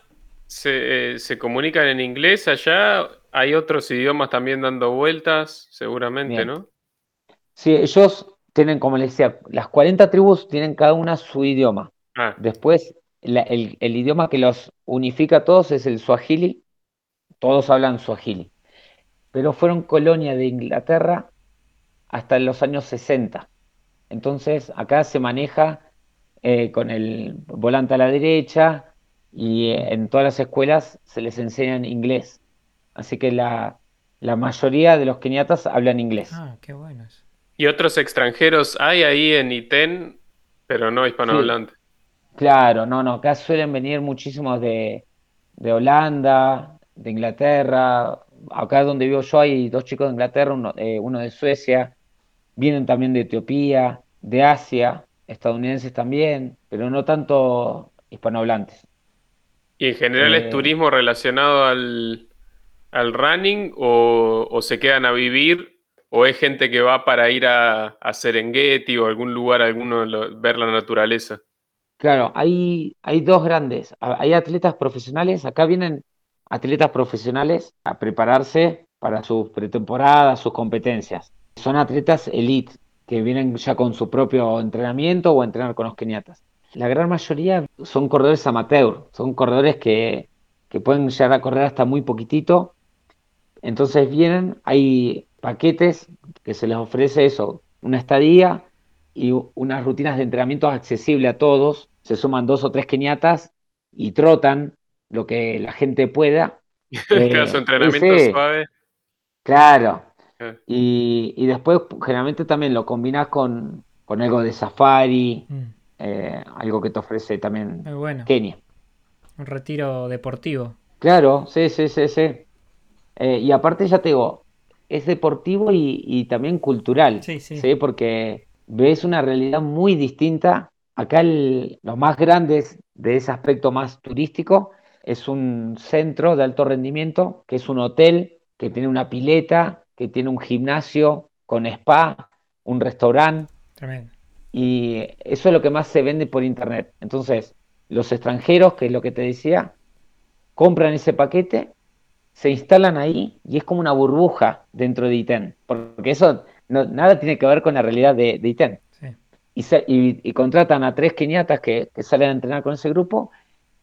¿se, eh, se comunican en inglés allá? Hay otros idiomas también dando vueltas, seguramente, Bien. ¿no? Sí, ellos tienen, como les decía, las 40 tribus tienen cada una su idioma. Ah, Después, la- el, el idioma que los unifica a todos es el Swahili. Todos hablan Swahili. Pero fueron colonia de Inglaterra hasta los años 60. Entonces, acá se maneja eh, con el volante a la derecha y eh, en todas las escuelas se les enseña en inglés. Así que la, la mayoría de los keniatas hablan inglés. Ah, qué bueno eso. ¿y otros extranjeros hay ahí en ITEN, pero no Sí, hispanohablantes? claro, no, no, acá suelen venir muchísimos de, de Holanda, de Inglaterra. Acá donde vivo yo hay dos chicos de Inglaterra, uno, eh, uno de Suecia, vienen también de Etiopía, de Asia, estadounidenses también, pero no tanto hispanohablantes. ¿Y en general es Eh, turismo relacionado al, al running o, se quedan a vivir o es gente que va para ir a, Serengeti o algún lugar, alguno, ver la naturaleza? Claro, hay, hay dos grandes. Hay atletas profesionales, acá vienen atletas profesionales a prepararse para sus pretemporadas, sus competencias. Son atletas elite, que vienen ya con su propio entrenamiento o a entrenar con los keniatas. La gran mayoría son corredores amateur, son corredores que, que pueden llegar a correr hasta muy poquitito. Entonces vienen, hay paquetes que se les ofrece eso, una estadía y unas rutinas de entrenamiento accesibles a todos. Se suman dos o tres keniatas y trotan lo que la gente pueda. Claro, su Eh, entrenamiento ese, suave. claro. Ah, Y, y después generalmente también lo combinas con, con algo de safari, Mm, eh, algo que te ofrece también muy bueno. Kenia. Un retiro deportivo. Claro, sí, sí, sí, sí. Eh, y aparte ya te digo, es deportivo y, y también cultural, Sí, sí. ¿sí? Porque ves una realidad muy distinta. Acá el- los más grandes de ese aspecto más turístico es un centro de alto rendimiento, que es un hotel que tiene una pileta, que tiene un gimnasio con spa, un restaurante. Tremendo. Y eso es lo que más se vende por internet. Entonces, los extranjeros, que es lo que te decía, compran ese paquete, se instalan ahí y es como una burbuja dentro de ITEN, porque eso no- nada tiene que ver con la realidad de, de ITEN. Sí. Y, se- y- y contratan a tres keniatas que, que salen a entrenar con ese grupo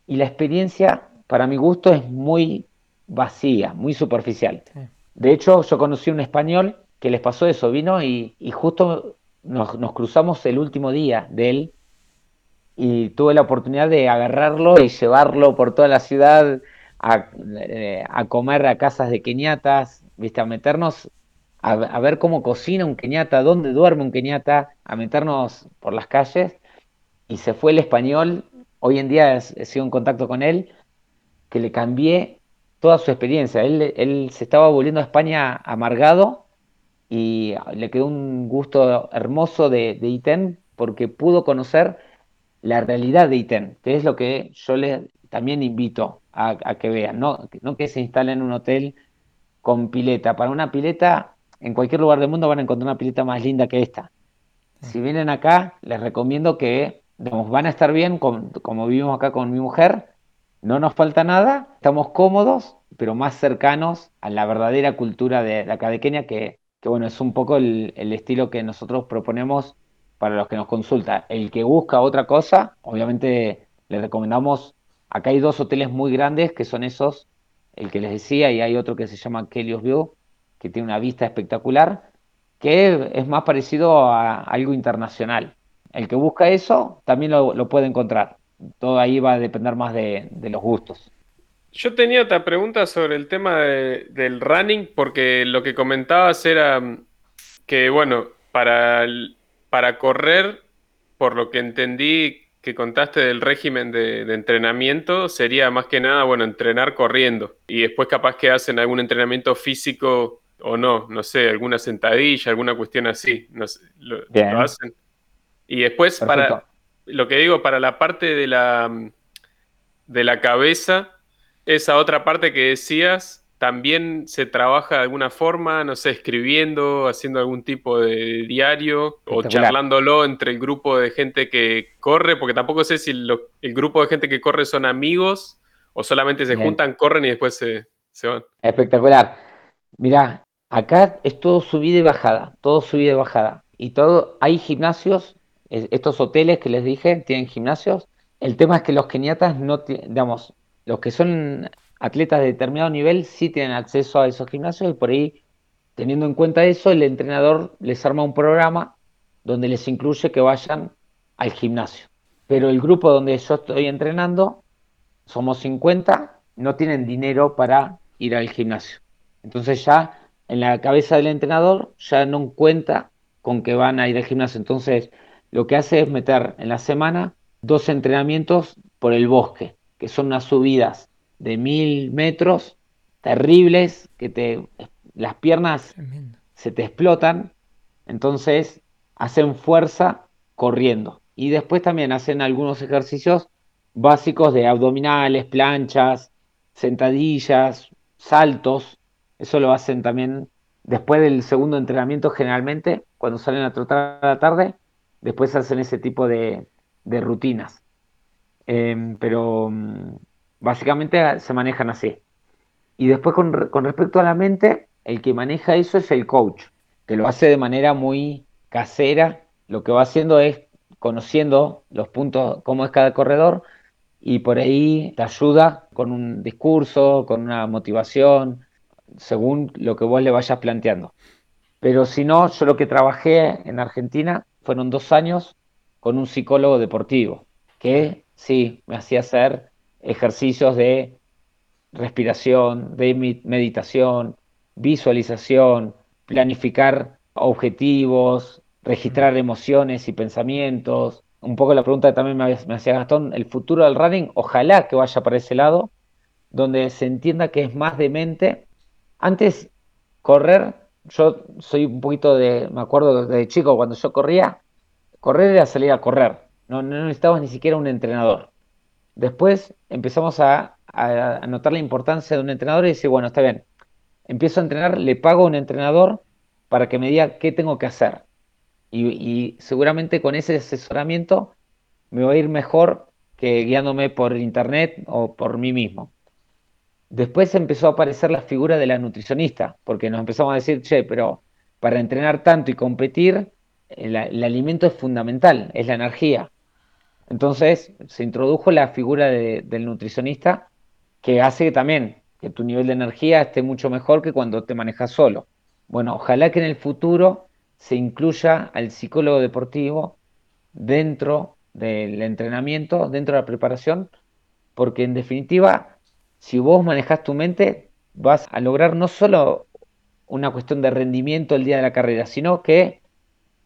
y la experiencia, para mi gusto, es muy vacía, muy superficial. Sí. De hecho, yo conocí un español que les pasó eso, vino y, y justo nos, nos cruzamos el último día de él y tuve la oportunidad de agarrarlo y llevarlo por toda la ciudad a, eh, a comer a casas de keniatas, ¿viste? A meternos a, ver cómo cocina un keniata, dónde duerme un keniata, a meternos por las calles y se fue el español. Hoy en día he sido en contacto con él, que le cambié toda su experiencia. Él, él se estaba volviendo a España amargado y le quedó un gusto hermoso de, de ITEN porque pudo conocer la realidad de ITEN, que es lo que yo les también invito a, que vean, no, no que se instalen en un hotel con pileta. Para una pileta, en cualquier lugar del mundo van a encontrar una pileta más linda que esta. Si vienen acá, les recomiendo que van a estar bien, como vivimos acá con mi mujer, no nos falta nada, estamos cómodos, pero más cercanos a la verdadera cultura de, la cadequeña, que, que bueno, es un poco el, estilo que nosotros proponemos para los que nos consultan. El que busca otra cosa, obviamente le recomendamos, acá hay dos hoteles muy grandes que son esos, el que les decía, y hay otro que se llama Kelios View, que tiene una vista espectacular, que es más parecido a algo internacional. El que busca eso también lo, puede encontrar. Todo ahí va a depender más de, los gustos. Yo tenía otra pregunta sobre el tema del running, porque lo que comentabas era que, bueno, para, para correr, por lo que entendí que contaste del régimen de, de, entrenamiento, sería más que nada, bueno, entrenar corriendo. Y después capaz que hacen algún entrenamiento físico o no, no sé, alguna sentadilla, alguna cuestión así. No lo, hacen. Y después, para lo que digo, para la parte de la, de la cabeza, esa otra parte que decías, también se trabaja de alguna forma, no sé, escribiendo, haciendo algún tipo de diario o charlándolo entre el grupo de gente que corre, porque tampoco sé si el grupo de gente que corre son amigos o solamente se juntan, corren y después se, se van. Espectacular. Mirá, Acá es todo subida y bajada, todo subida y bajada. Y todo, hay gimnasios, estos hoteles que les dije tienen gimnasios. El tema es que los keniatas no, digamos, los que son atletas de determinado nivel sí tienen acceso a esos gimnasios y por ahí, teniendo en cuenta eso, el entrenador les arma un programa donde les incluye que vayan al gimnasio. Pero el grupo donde yo estoy entrenando, somos 50, no tienen dinero para ir al gimnasio. Entonces ya en la cabeza del entrenador ya no cuenta con que van a ir al gimnasio. Entonces, lo que hace es meter en la semana dos entrenamientos por el bosque, que son unas subidas de mil metros terribles, que te las piernas se te explotan, entonces hacen fuerza corriendo. Y después también hacen algunos ejercicios básicos de abdominales, planchas, sentadillas, saltos, eso lo hacen también después del segundo entrenamiento generalmente, cuando salen a trotar a la tarde, después hacen ese tipo de, rutinas. Em, pero mm, básicamente se manejan así. Y después con, respecto a la mente, el que maneja eso es el coach, que lo hace de manera muy casera. Lo que va haciendo es conociendo los puntos, cómo es cada corredor, y por ahí te ayuda con un discurso, con una motivación, según lo que vos le vayas planteando. Pero si no, yo lo que trabajé en Argentina fueron dos años con un psicólogo deportivo, que sí, me hacía hacer ejercicios de respiración, de meditación, visualización, planificar objetivos, registrar emociones y pensamientos. Un poco la pregunta que también me, me hacía Gastón, el futuro del running, ojalá que vaya para ese lado, donde se entienda que es más de mente antes, correr, yo soy un poquito de, me acuerdo de chico, cuando yo corría, correr era salir a correr, no, no necesitabas ni siquiera un entrenador. Después empezamos a, notar la importancia de un entrenador y decir, bueno, está bien, empiezo a entrenar, le pago a un entrenador para que me diga qué tengo que hacer. Y, seguramente con ese asesoramiento me voy a ir mejor que guiándome por internet o por mí mismo. Después empezó a aparecer la figura de la nutricionista, porque nos empezamos a decir, che, pero para entrenar tanto y competir, el, alimento es fundamental, es la energía. Entonces se introdujo la figura del nutricionista que hace también que tu nivel de energía esté mucho mejor que cuando te manejas solo. Bueno, ojalá que en el futuro se incluya al psicólogo deportivo dentro del entrenamiento, dentro de la preparación, porque en definitiva si vos manejas tu mente, vas a lograr no solo una cuestión de rendimiento el día de la carrera, sino que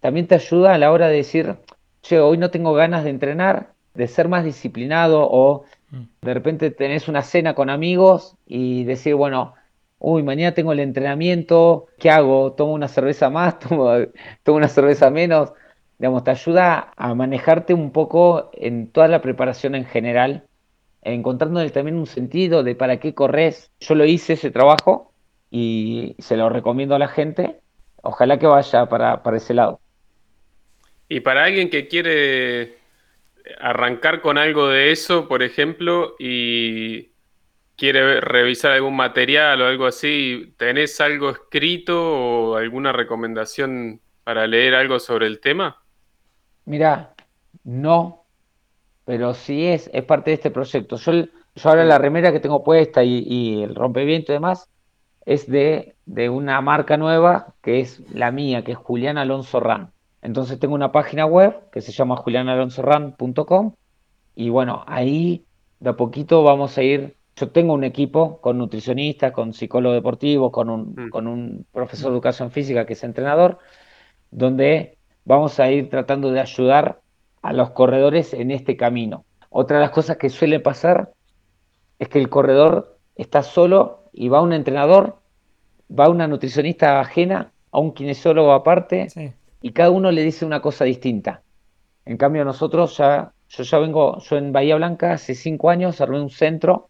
también te ayuda a la hora de decir, che, hoy no tengo ganas de entrenar, de ser más disciplinado o Mm. De repente tenés una cena con amigos y decir, bueno, uy, mañana tengo el entrenamiento, ¿qué hago? ¿Tomo una cerveza más? ¿Tomo, tomo una cerveza menos? Digamos, te ayuda a manejarte un poco en toda la preparación en general, encontrándole también un sentido de para qué corres. Yo lo hice ese trabajo y se lo recomiendo a la gente. Ojalá que vaya para, para ese lado. Y para alguien que quiere arrancar con algo de eso, por ejemplo, y quiere revisar algún material o algo así, ¿tenés algo escrito o alguna recomendación para leer algo sobre el tema? Mira, no, pero sí es, es parte de este proyecto. Yo, yo ahora la remera que tengo puesta y, el rompeviento y demás es de, de, una marca nueva que es la mía, que es Julián Alonso Ran. Entonces tengo una página web que se llama julianalonsoran.com y bueno, ahí de a poquito vamos a ir. Yo tengo un equipo con nutricionistas, con psicólogo deportivo, con un, mm. con un profesor de educación física que es entrenador, donde vamos a ir tratando de ayudar a los corredores en este camino. Otra de las cosas que suele pasar es que el corredor está solo y va un entrenador, va una nutricionista ajena, a un kinesiólogo aparte, sí y cada uno le dice una cosa distinta. En cambio, nosotros ya, yo ya vengo, yo en Bahía Blanca hace cinco años armé un centro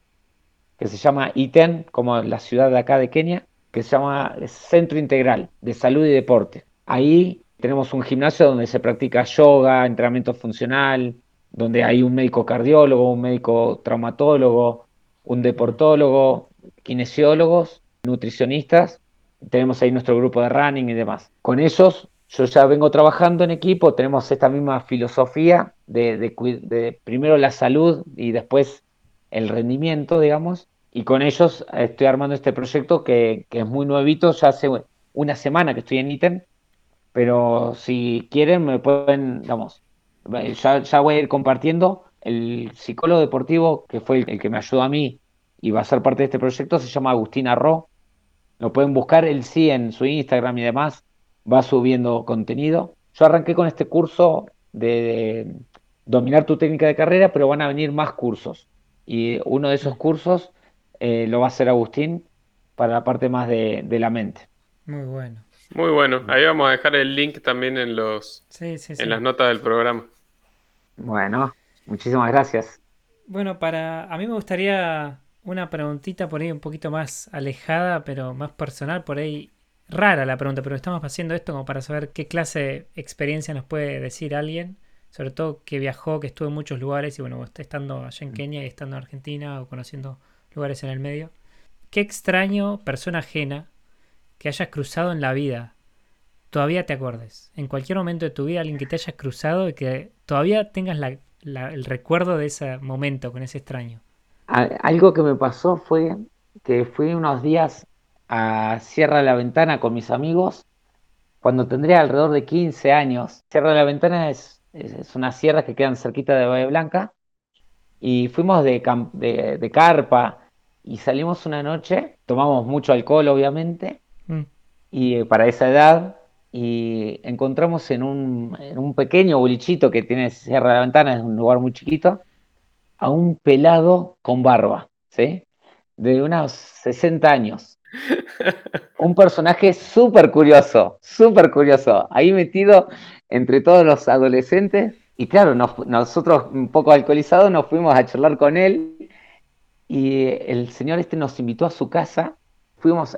que se llama ITEN, como la ciudad de acá de Kenia, que se llama Centro Integral de Salud y Deporte. Ahí tenemos un gimnasio donde se practica yoga, entrenamiento funcional, donde hay un médico cardiólogo, un médico traumatólogo, un deportólogo, kinesiólogos, nutricionistas. Tenemos ahí nuestro grupo de running y demás. Con ellos yo ya vengo trabajando en equipo, tenemos esta misma filosofía de, primero la salud y después el rendimiento, digamos, y con ellos estoy armando este proyecto que, es muy nuevito, ya hace una semana que estoy en ítem, pero si quieren me pueden, digamos, ya, voy a ir compartiendo. El psicólogo deportivo, que fue el, que me ayudó a mí y va a ser parte de este proyecto, se llama Agustín Arro. Lo pueden buscar, él sí, en su Instagram y demás va subiendo contenido. Yo arranqué con este curso de, dominar tu técnica de carrera, pero van a venir más cursos. Y uno de esos cursos eh, lo va a hacer Agustín para la parte más de, la mente. Muy bueno. Muy bueno. Ahí vamos a dejar el link también en los en las notas del programa. Bueno, muchísimas gracias. Bueno, para a mí me gustaría una preguntita por ahí un poquito más alejada, pero más personal, por ahí rara la pregunta, pero estamos haciendo esto como para saber qué clase de experiencia nos puede decir alguien, sobre todo que viajó, que estuvo en muchos lugares y bueno, estando allá en mm. Kenia y estando en Argentina o conociendo lugares en el medio. Qué extraño persona ajena que hayas cruzado en la vida, todavía te acuerdes. En cualquier momento de tu vida, alguien que te hayas cruzado y que todavía tengas el recuerdo de ese momento con ese extraño. Algo que me pasó fue que fui unos días a Sierra de la Ventana con mis amigos cuando tendría alrededor de 15 años. Sierra de la Ventana es, es, una sierra que quedan cerquita de Bahía Blanca y fuimos de, de, carpa y salimos una noche, tomamos mucho alcohol obviamente mm. y eh, para esa edad y encontramos en un, en un pequeño bolichito que tiene Sierra de la Ventana, es un lugar muy chiquito, a un pelado con barba, ¿sí? De unos 60 años un personaje súper curioso, súper curioso, ahí metido entre todos los adolescentes. Y claro, nosotros un poco alcoholizados nos fuimos a charlar con él y el señor este nos invitó a su casa. Fuimos,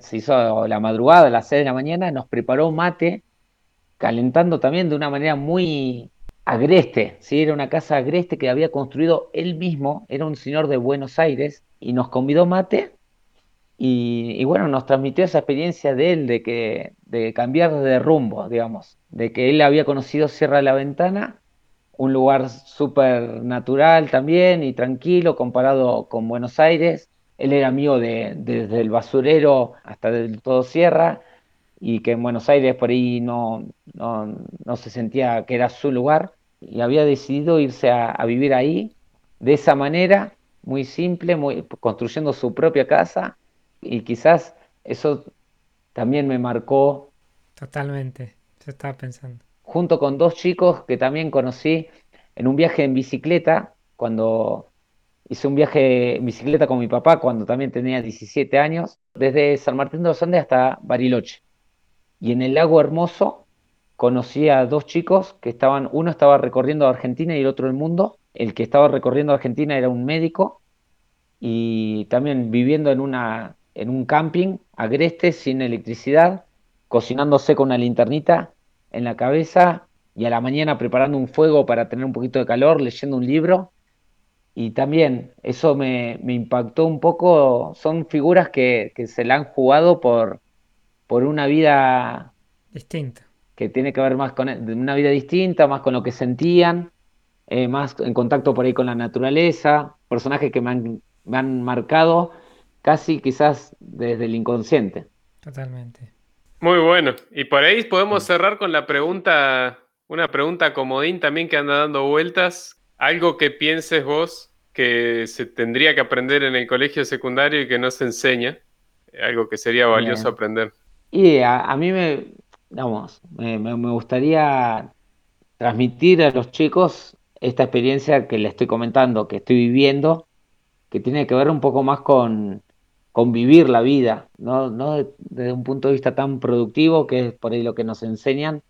se hizo la madrugada, a las 6 de la mañana, nos preparó mate, calentando también de una manera muy agreste. ¿sí? Era una casa agreste que había construido él mismo, era un señor de Buenos Aires, y nos convidó mate y, bueno, nos transmitió esa experiencia de él, de, que, de cambiar de rumbo, digamos, de que él había conocido Sierra de la Ventana, un lugar súper natural también y tranquilo comparado con Buenos Aires. Él era amigo de, desde el basurero hasta del todo Sierra y que en Buenos Aires por ahí no, no, se sentía que era su lugar y había decidido irse a, a vivir ahí de esa manera, muy simple, muy, construyendo su propia casa y quizás eso también me marcó. Totalmente, yo estaba pensando. Junto con dos chicos que también conocí en un viaje en bicicleta, cuando Hice un viaje en bicicleta con mi papá cuando también tenía 17 años, desde San Martín de los Andes hasta Bariloche. Y en el lago Hermoso conocí a dos chicos que estaban, uno estaba recorriendo Argentina y el otro el mundo. El que estaba recorriendo Argentina era un médico y también viviendo en, una, en un camping agreste, sin electricidad, cocinándose con una linternita en la cabeza y a la mañana preparando un fuego para tener un poquito de calor, leyendo un libro. Y también eso me, impactó un poco, son figuras que, se la han jugado por, por una vida distinta. Que tiene que ver más con una vida distinta, más con lo que sentían, eh, más en contacto por ahí con la naturaleza, personajes que me han me han marcado casi quizás desde el inconsciente. Totalmente. Muy bueno. Y por ahí podemos cerrar con la pregunta, una pregunta comodín también que anda dando vueltas. Algo que pienses vos que se tendría que aprender en el colegio secundario y que no se enseña. Algo que sería valioso aprender. Y a, mí me, vamos, me, me gustaría transmitir a los chicos esta experiencia que les estoy comentando, que estoy viviendo, que tiene que ver un poco más con, vivir la vida, ¿no? no desde un punto de vista tan productivo, que es por ahí lo que nos enseñan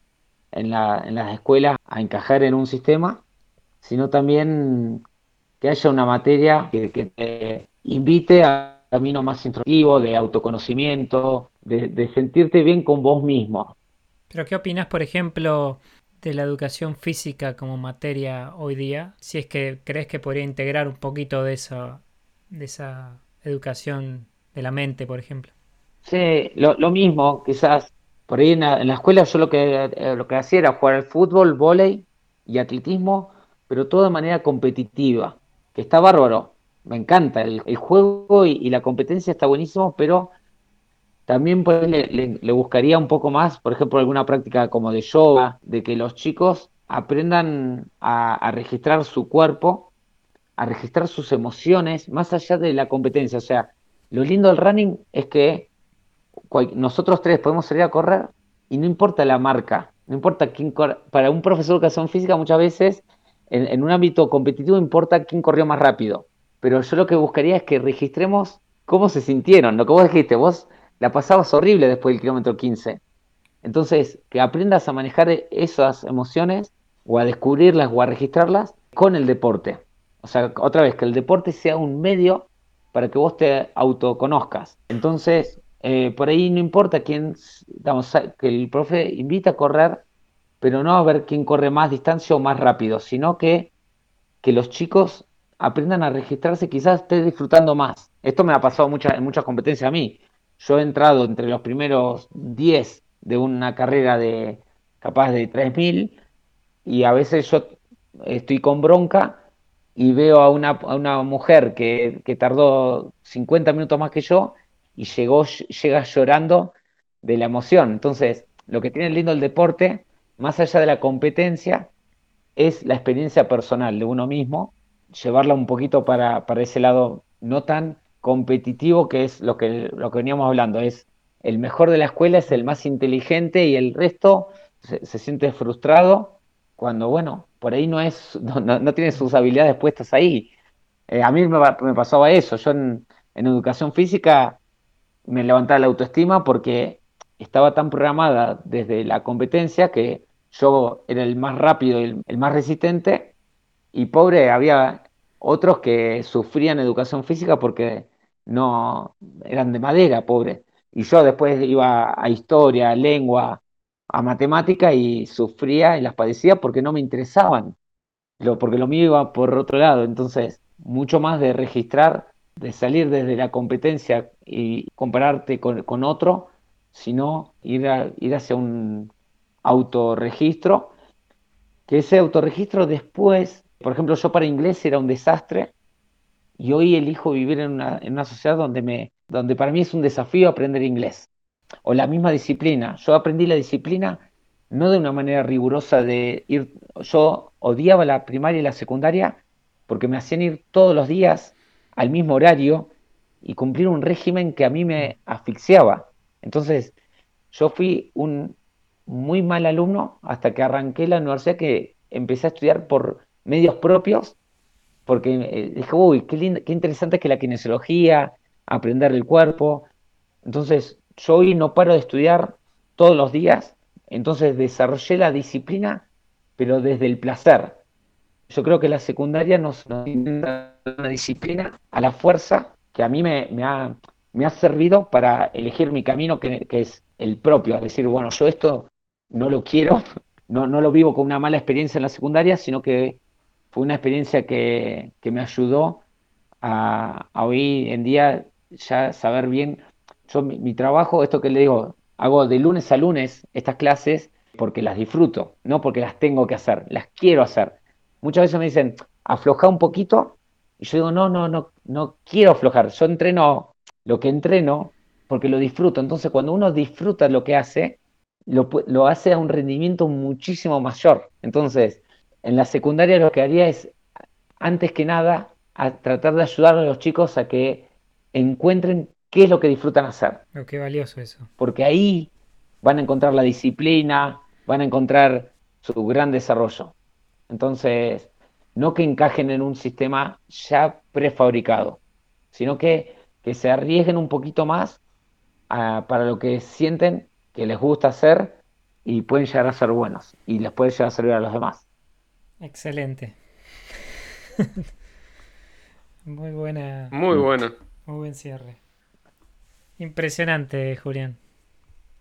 en, la, en las escuelas a encajar en un sistema, sino también que haya una materia que, te invite a un camino más introspectivo, de autoconocimiento, de, de sentirte bien con vos mismo. Pero ¿qué opinas, por ejemplo, de la educación física como materia hoy día? Si es que crees que podría integrar un poquito de eso de esa educación de la mente, por ejemplo. Sí, lo, mismo, quizás por ahí en la, escuela yo lo que, eh, lo que hacía era jugar al fútbol, vóley y atletismo, pero todo de manera competitiva, que está bárbaro, me encanta, el, juego y, la competencia está buenísimo, pero también le, buscaría un poco más, por ejemplo, alguna práctica como de yoga, de que los chicos aprendan a registrar su cuerpo a registrar sus emociones más allá de la competencia. O sea, lo lindo del running es que nosotros tres podemos salir a correr y no importa la marca, no importa quién. Para un profesor de educación física muchas veces en, un ámbito competitivo importa quién corrió más rápido. Pero yo lo que buscaría es que registremos cómo se sintieron. Lo que vos dijiste, vos la pasabas horrible después del kilómetro 15. Entonces, que aprendas a manejar esas emociones o a descubrirlas o a registrarlas con el deporte. O sea, otra vez, que el deporte sea un medio para que vos te autoconozcas. Entonces, eh, por ahí no importa quién, digamos, que el profe invita a correr, pero no a ver quién corre más distancia o más rápido, sino que, que los chicos aprendan a registrarse, quizás esté disfrutando más. Esto me ha pasado mucha, en muchas competencias a mí. Yo he entrado entre los primeros 10 de una carrera de capaz de 3000 y a veces yo estoy con bronca y veo a una, mujer que, tardó 50 minutos más que yo y llegó, llega llorando de la emoción. Entonces, lo que tiene lindo el deporte, más allá de la competencia, es la experiencia personal de uno mismo, llevarla un poquito para, ese lado no tan competitivo que es lo que, lo que veníamos hablando, es el mejor de la escuela, es el más inteligente y el resto se siente frustrado cuando, bueno, por ahí no es, no, tiene sus habilidades puestas ahí. Eh, a mí me, pasaba eso. Yo en, educación física me levantaba la autoestima porque estaba tan programada desde la competencia que yo era el más rápido y el, más resistente y pobre, había otros que sufrían educación física porque no eran de madera, pobre. Y yo después iba a historia, lengua, a matemática y sufría y las padecía porque no me interesaban, lo, porque lo mío iba por otro lado. Entonces, mucho más de registrar, de salir desde la competencia y compararte con, otro, sino ir, ir hacia un autorregistro, que ese autorregistro después, por ejemplo, yo para inglés era un desastre y hoy elijo vivir en una, en una sociedad donde, me, donde para mí es un desafío aprender inglés o la misma disciplina. Yo aprendí la disciplina no de una manera rigurosa de ir, yo odiaba la primaria y la secundaria porque me hacían ir todos los días al mismo horario y cumplir un régimen que a mí me asfixiaba. Entonces, yo fui un muy mal alumno hasta que arranqué la universidad que empecé a estudiar por medios propios porque eh, dije, uy, qué, qué interesante es que la kinesiología, aprender el cuerpo. Entonces, yo hoy no paro de estudiar todos los días, entonces desarrollé la disciplina, pero desde el placer. Yo creo que la secundaria nos, nos una disciplina a la fuerza que a mí me, ha, me ha servido para elegir mi camino, que, que, es el propio, es decir, bueno, yo esto no lo quiero, no, no lo vivo con una mala experiencia en la secundaria, sino que fue una experiencia que, que me ayudó a, a, hoy en día ya saber bien, yo mi, mi, trabajo, esto que le digo, hago de lunes a lunes estas clases porque las disfruto, no porque las tengo que hacer, las quiero hacer. Muchas veces me dicen, afloja un poquito, y yo digo, no, no, no, no quiero aflojar, yo entreno lo que entreno porque lo disfruto. Entonces, cuando uno disfruta lo que hace, lo, lo hace a un rendimiento muchísimo mayor. Entonces, en la secundaria lo que haría es, antes que nada, a tratar de ayudar a los chicos a que encuentren qué es lo que disfrutan hacer. Oh, qué valioso eso. Porque ahí van a encontrar la disciplina, van a encontrar su gran desarrollo. Entonces, no que encajen en un sistema ya prefabricado, sino que, que se arriesguen un poquito más a, para lo que sienten que les gusta hacer y pueden llegar a ser buenos y les puede llegar a servir a los demás. Excelente. muy buena. Muy buena. Muy buen cierre. Impresionante, Julián.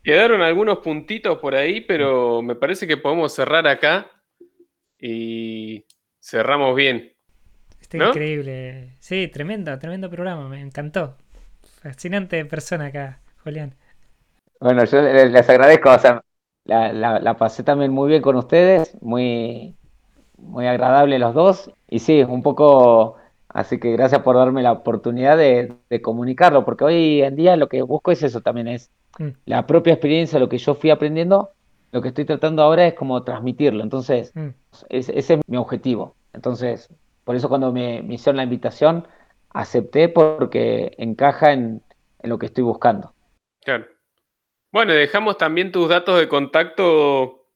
Quedaron algunos puntitos por ahí, pero me parece que podemos cerrar acá y cerramos bien. Está ¿no? increíble. Sí, tremendo, tremendo programa, me encantó. Fascinante persona acá, Julián. Bueno, yo les agradezco, o sea, la, la, la, pasé también muy bien con ustedes, muy, muy agradable los dos, y sí, un poco, así que gracias por darme la oportunidad de, de comunicarlo, porque hoy en día lo que busco es eso también, es mm. la propia experiencia, lo que yo fui aprendiendo, lo que estoy tratando ahora es como transmitirlo, entonces mm. es, ese es mi objetivo. Entonces, por eso cuando me, me hicieron la invitación, acepté porque encaja en, en lo que estoy buscando. Claro. Bueno, dejamos también tus datos de contacto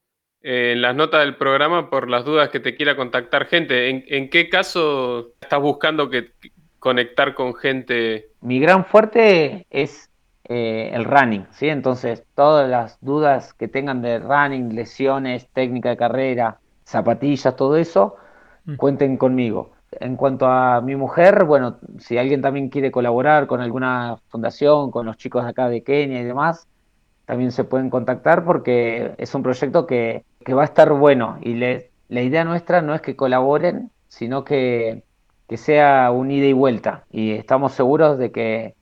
eh, en las notas del programa por las dudas que te quiera contactar gente. ¿En, en qué caso estás buscando que, conectar con gente? Mi gran fuerte es eh, el running, ¿sí? Entonces, todas las dudas que tengan de running, lesiones, técnica de carrera, zapatillas, todo eso, mm. cuenten conmigo. En cuanto a mi mujer, bueno, si alguien también quiere colaborar con alguna fundación, con los chicos de acá de Kenia y demás, también se pueden contactar porque es un proyecto que, que va a estar bueno y la idea nuestra no es que colaboren, sino que, que sea un ida y vuelta y estamos seguros de que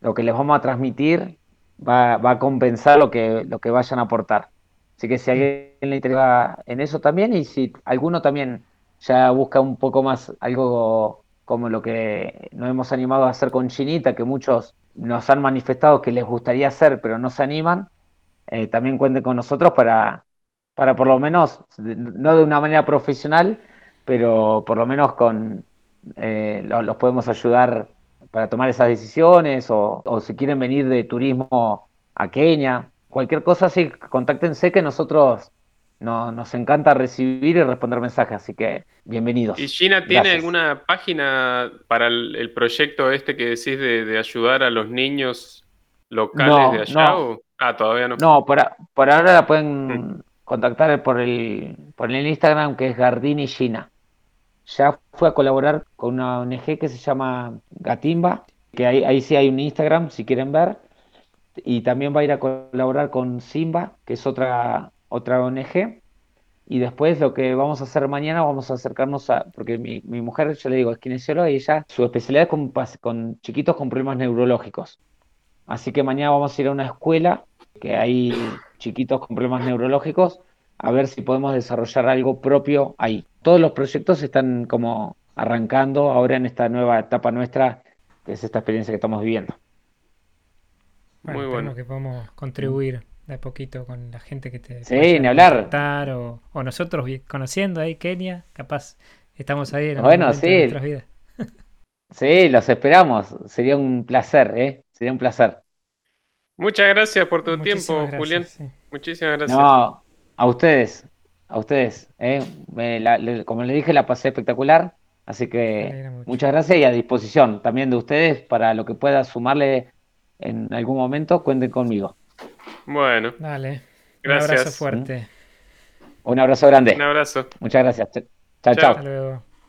lo que les vamos a transmitir va, va a compensar lo que, lo que vayan a aportar. Así que si alguien le interesa en eso también y si alguno también ya busca un poco más algo como lo que nos hemos animado a hacer con Chinita, que muchos nos han manifestado que les gustaría hacer, pero no se animan, eh, también cuenten con nosotros para, para por lo menos, no de una manera profesional, pero por lo menos con eh, los, los, podemos ayudar para tomar esas decisiones o, o, si quieren venir de turismo a Kenia, cualquier cosa sí, contáctense que nosotros no, nos encanta recibir y responder mensajes, así que bienvenidos. ¿Y Gina tiene Gracias. alguna página para el, el, proyecto este que decís de, de, ayudar a los niños locales no, de allá? No. O? Ah, todavía no. No, por, por ahora la pueden mm. Contactar por el, por el Instagram que es Gardini Gina. Ya fue a colaborar con una ONG que se llama Gatimba, que ahí, ahí sí hay un Instagram si quieren ver. Y también va a ir a colaborar con Simba, que es otra otra ONG. Y después lo que vamos a hacer mañana, vamos a acercarnos a, porque mi, mi mujer, yo le digo, es kinesióloga y ella, su especialidad es con, con chiquitos con problemas neurológicos. Así que mañana vamos a ir a una escuela que hay chiquitos con problemas neurológicos, a ver si podemos desarrollar algo propio ahí. Todos los proyectos están como arrancando ahora en esta nueva etapa nuestra, que es esta experiencia que estamos viviendo. Bueno, Muy bueno. que podamos contribuir de a poquito con la gente que te sí, ni hablar o, o, nosotros conociendo ahí Kenia capaz estamos ahí en bueno sí de nuestras vidas. sí los esperamos sería un placer eh sería un placer muchas gracias por tu Muchísimas tiempo gracias, Julián sí. muchísimas gracias no a ustedes a ustedes eh Me, la, le, como le dije la pasé espectacular Así que muchas gracias y a disposición también de ustedes para lo que pueda sumarle en algún momento, cuenten conmigo. Bueno. Dale. Gracias. Un abrazo fuerte. Un abrazo grande. Un abrazo. Muchas gracias. Chao, chao.